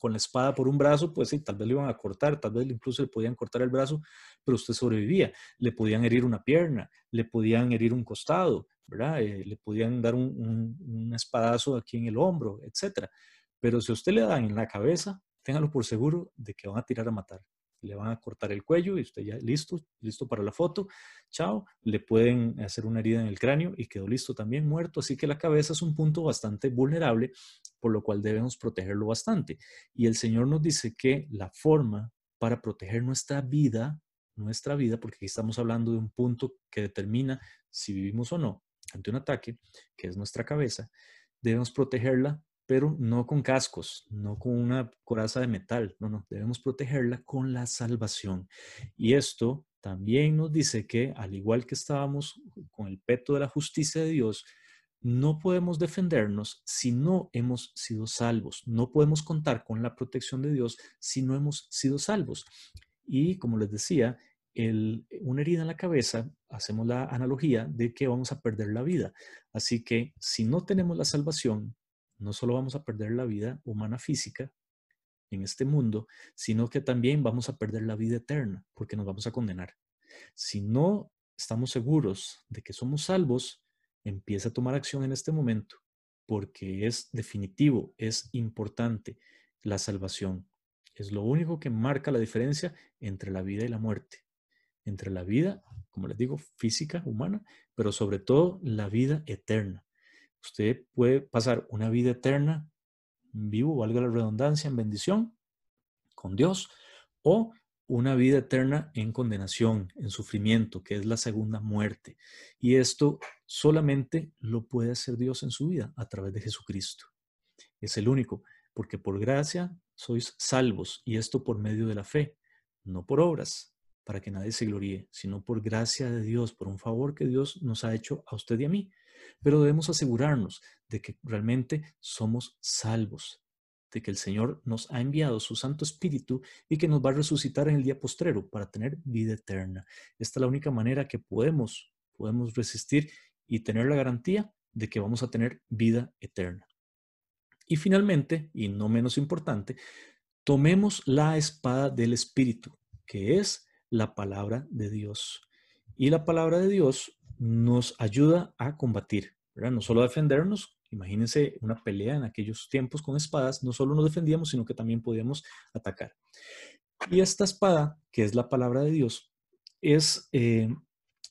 con la espada por un brazo, pues sí, tal vez le iban a cortar, tal vez incluso le podían cortar el brazo, pero usted sobrevivía. Le podían herir una pierna, le podían herir un costado, ¿verdad? Eh, le podían dar un, un, espadazo aquí en el hombro, etc. Pero si usted le dan en la cabeza, téngalo por seguro de que van a tirar a matar. Le van a cortar el cuello y usted ya listo, listo para la foto. Chao. Le pueden hacer una herida en el cráneo y quedó listo también muerto. Así que la cabeza es un punto bastante vulnerable, por lo cual debemos protegerlo bastante. Y el Señor nos dice que la forma para proteger nuestra vida, nuestra vida, porque aquí estamos hablando de un punto que determina si vivimos o no ante un ataque, que es nuestra cabeza, debemos protegerla pero no con cascos, no con una coraza de metal, no, no, debemos protegerla con la salvación. Y esto también nos dice que, al igual que estábamos con el peto de la justicia de Dios, no podemos defendernos si no hemos sido salvos. No podemos contar con la protección de Dios si no hemos sido salvos. Y como les decía, el, una herida en la cabeza, hacemos la analogía de que vamos a perder la vida. Así que si no tenemos la salvación, no solo vamos a perder la vida humana física en este mundo, sino que también vamos a perder la vida eterna, porque nos vamos a condenar. Si no estamos seguros de que somos salvos, empieza a tomar acción en este momento, porque es definitivo, es importante la salvación. Es lo único que marca la diferencia entre la vida y la muerte. Entre la vida, como les digo, física, humana, pero sobre todo la vida eterna. Usted puede pasar una vida eterna vivo, valga la redundancia, en bendición con Dios, o una vida eterna en condenación, en sufrimiento, que es la segunda muerte. Y esto solamente lo puede hacer Dios en su vida a través de Jesucristo. Es el único, porque por gracia sois salvos, y esto por medio de la fe, no por obras, para que nadie se gloríe, sino por gracia de Dios, por un favor que Dios nos ha hecho a usted y a mí. Pero debemos asegurarnos de que realmente somos salvos, de que el Señor nos ha enviado su Santo Espíritu y que nos va a resucitar en el día postrero para tener vida eterna. Esta es la única manera que podemos, podemos resistir y tener la garantía de que vamos a tener vida eterna. Y finalmente, y no menos importante, tomemos la espada del Espíritu, que es la palabra de Dios. Y la palabra de Dios nos ayuda a combatir, ¿verdad? No solo a defendernos, imagínense una pelea en aquellos tiempos con espadas, no solo nos defendíamos, sino que también podíamos atacar. Y esta espada, que es la palabra de Dios, es eh,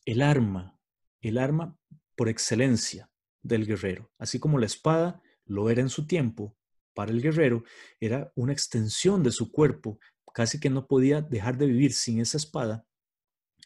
el arma, el arma por excelencia del guerrero. Así como la espada lo era en su tiempo, para el guerrero era una extensión de su cuerpo, casi que no podía dejar de vivir sin esa espada,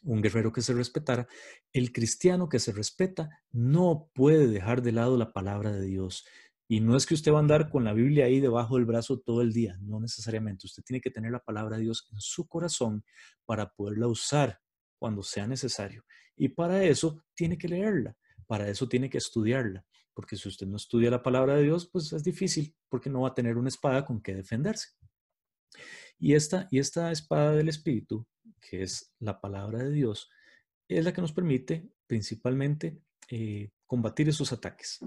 un guerrero que se respetara, el cristiano que se respeta no puede dejar de lado la palabra de Dios. Y no es que usted va a andar con la Biblia ahí debajo del brazo todo el día, no necesariamente. Usted tiene que tener la palabra de Dios en su corazón para poderla usar cuando sea necesario. Y para eso tiene que leerla, para eso tiene que estudiarla, porque si usted no estudia la palabra de Dios, pues es difícil, porque no va a tener una espada con que defenderse. Y esta, y esta espada del Espíritu, que es la palabra de Dios, es la que nos permite principalmente eh, combatir esos ataques.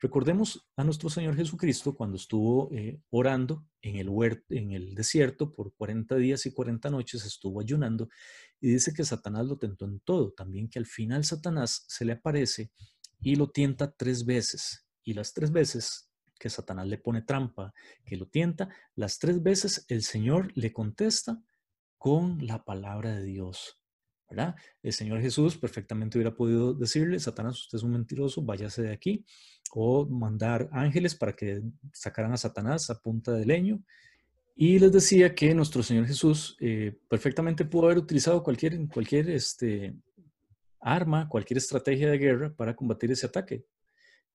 Recordemos a nuestro Señor Jesucristo cuando estuvo eh, orando en el, en el desierto por 40 días y 40 noches, estuvo ayunando y dice que Satanás lo tentó en todo. También que al final Satanás se le aparece y lo tienta tres veces. Y las tres veces que Satanás le pone trampa, que lo tienta, las tres veces el Señor le contesta con la palabra de Dios. ¿verdad? El Señor Jesús perfectamente hubiera podido decirle, Satanás, usted es un mentiroso, váyase de aquí, o mandar ángeles para que sacaran a Satanás a punta de leño. Y les decía que nuestro Señor Jesús eh, perfectamente pudo haber utilizado cualquier, cualquier este, arma, cualquier estrategia de guerra para combatir ese ataque.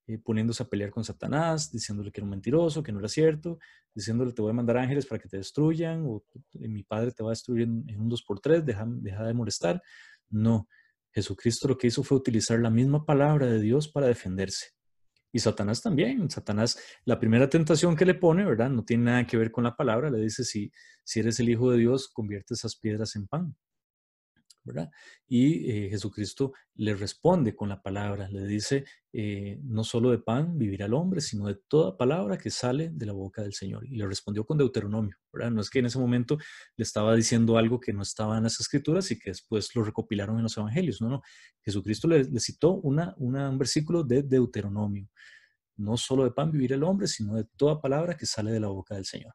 Eh, poniéndose a pelear con Satanás, diciéndole que era un mentiroso, que no era cierto, diciéndole te voy a mandar ángeles para que te destruyan, o mi padre te va a destruir en, un 2x3, deja, deja de molestar. No, Jesucristo lo que hizo fue utilizar la misma palabra de Dios para defenderse. Y Satanás también. Satanás, la primera tentación que le pone, ¿verdad? No tiene nada que ver con la palabra. Le dice, si, si eres el Hijo de Dios, convierte esas piedras en pan. Y eh, Jesucristo le responde con la palabra, le dice, eh, no solo de pan vivirá el hombre, sino de toda palabra que sale de la boca del Señor. Y le respondió con Deuteronomio, ¿verdad? No es que en ese momento le estaba diciendo algo que no estaba en las escrituras y que después lo recopilaron en los evangelios, no, no. Jesucristo le, citó una, un versículo de Deuteronomio. No solo de pan vivirá el hombre, sino de toda palabra que sale de la boca del Señor.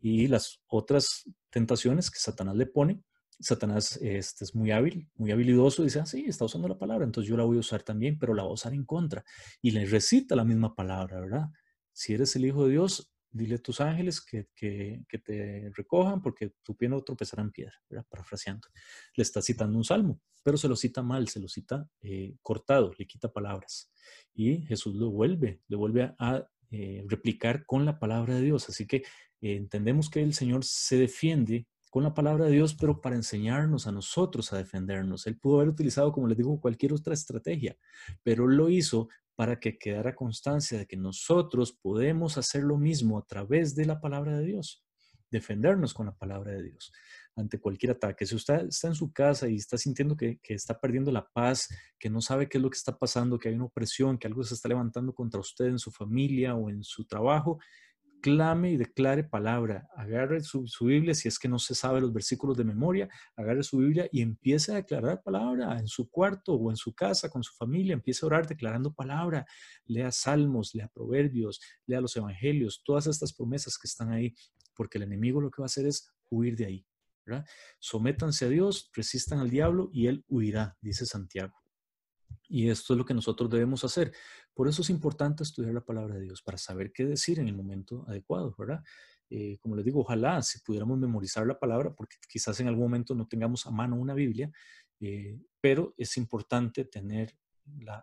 Y las otras tentaciones que Satanás le pone, Satanás este, es muy hábil, muy habilidoso, dice, ah, sí, está usando la palabra, entonces yo la voy a usar también, pero la voy a usar en contra. Y le recita la misma palabra, ¿verdad? Si eres el Hijo de Dios, dile a tus ángeles que, te recojan porque tu pie no tropezará en piedra, ¿verdad? Parafraseando. Le está citando un salmo, pero se lo cita mal, se lo cita eh, cortado, le quita palabras. Y Jesús lo vuelve, le vuelve a, eh, replicar con la palabra de Dios. Así que eh, entendemos que el Señor se defiende con la palabra de Dios, pero para enseñarnos a nosotros a defendernos. Él pudo haber utilizado, como les digo, cualquier otra estrategia, pero lo hizo para que quedara constancia de que nosotros podemos hacer lo mismo a través de la palabra de Dios, defendernos con la palabra de Dios ante cualquier ataque. Si usted está en su casa y está sintiendo que, está perdiendo la paz, que no sabe qué es lo que está pasando, que hay una opresión, que algo se está levantando contra usted en su familia o en su trabajo, clame y declare palabra. Agarre su, Biblia, si es que no se sabe los versículos de memoria, agarre su Biblia y empiece a declarar palabra en su cuarto o en su casa con su familia. Empiece a orar declarando palabra. Lea salmos, lea proverbios, lea los evangelios, todas estas promesas que están ahí, porque el enemigo lo que va a hacer es huir de ahí. Sométanse a Dios, resistan al diablo y él huirá, dice Santiago. Y esto es lo que nosotros debemos hacer. Por eso es importante estudiar la palabra de Dios, para saber qué decir en el momento adecuado, ¿verdad? Eh, como les digo, ojalá si pudiéramos memorizar la palabra, porque quizás en algún momento no tengamos a mano una Biblia, eh, pero es importante tener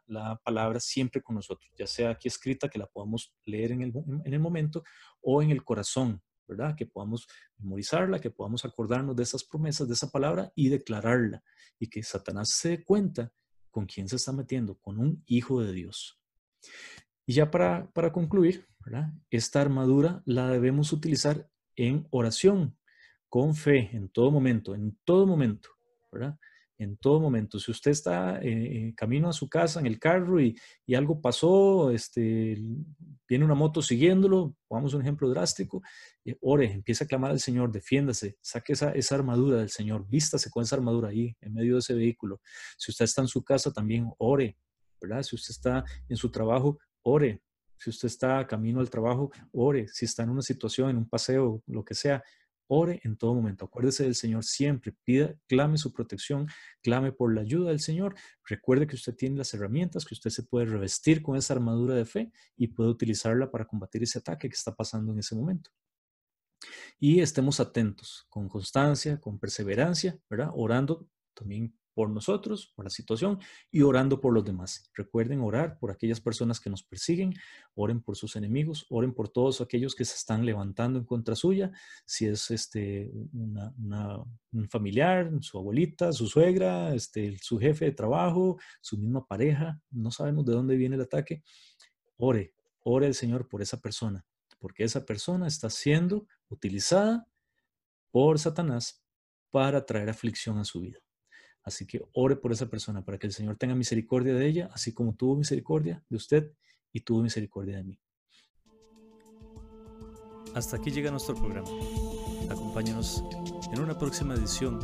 la, palabra siempre con nosotros, ya sea aquí escrita, que la podamos leer en el, en el momento, o en el corazón, ¿verdad? Que podamos memorizarla, que podamos acordarnos de esas promesas, de esa palabra y declararla, y que Satanás se dé cuenta con quién se está metiendo, con un hijo de Dios. Y ya para, para concluir, esta armadura la debemos utilizar en oración, con fe, en todo momento, en todo momento, en todo momento. Si usted está eh, camino a su casa en el carro y, algo pasó, este, viene una moto siguiéndolo, pongamos un ejemplo drástico, eh, ore, empiece a clamar al Señor, defiéndase, saque esa, esa armadura del Señor, vístase con esa armadura ahí, en medio de ese vehículo. Si usted está en su casa, también ore, ¿verdad? Si usted está en su trabajo, ore. Si usted está camino al trabajo, ore. Si está en una situación, en un paseo, lo que sea, Ore en todo momento. Acuérdese del Señor siempre. Pida, clame su protección, clame por la ayuda del Señor. Recuerde que usted tiene las herramientas, que usted se puede revestir con esa armadura de fe y puede utilizarla para combatir ese ataque que está pasando en ese momento. Y estemos atentos, con constancia, con perseverancia, ¿verdad? Orando también por nosotros, por la situación y orando por los demás. Recuerden orar por aquellas personas que nos persiguen, oren por sus enemigos, oren por todos aquellos que se están levantando en contra suya, si es este, un familiar, su abuelita, su suegra, este, su jefe de trabajo, su misma pareja, no sabemos de dónde viene el ataque. Ore, ore al Señor por esa persona, porque esa persona está siendo utilizada por Satanás para traer aflicción a su vida. Así que ore por esa persona para que el Señor tenga misericordia de ella, así como tuvo misericordia de usted y tuvo misericordia de mí. Hasta aquí llega nuestro programa. Acompáñanos en una próxima edición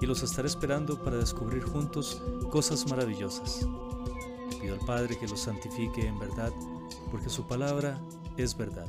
y los estaré esperando para descubrir juntos cosas maravillosas. Le pido al Padre que los santifique en verdad, porque su palabra es verdad.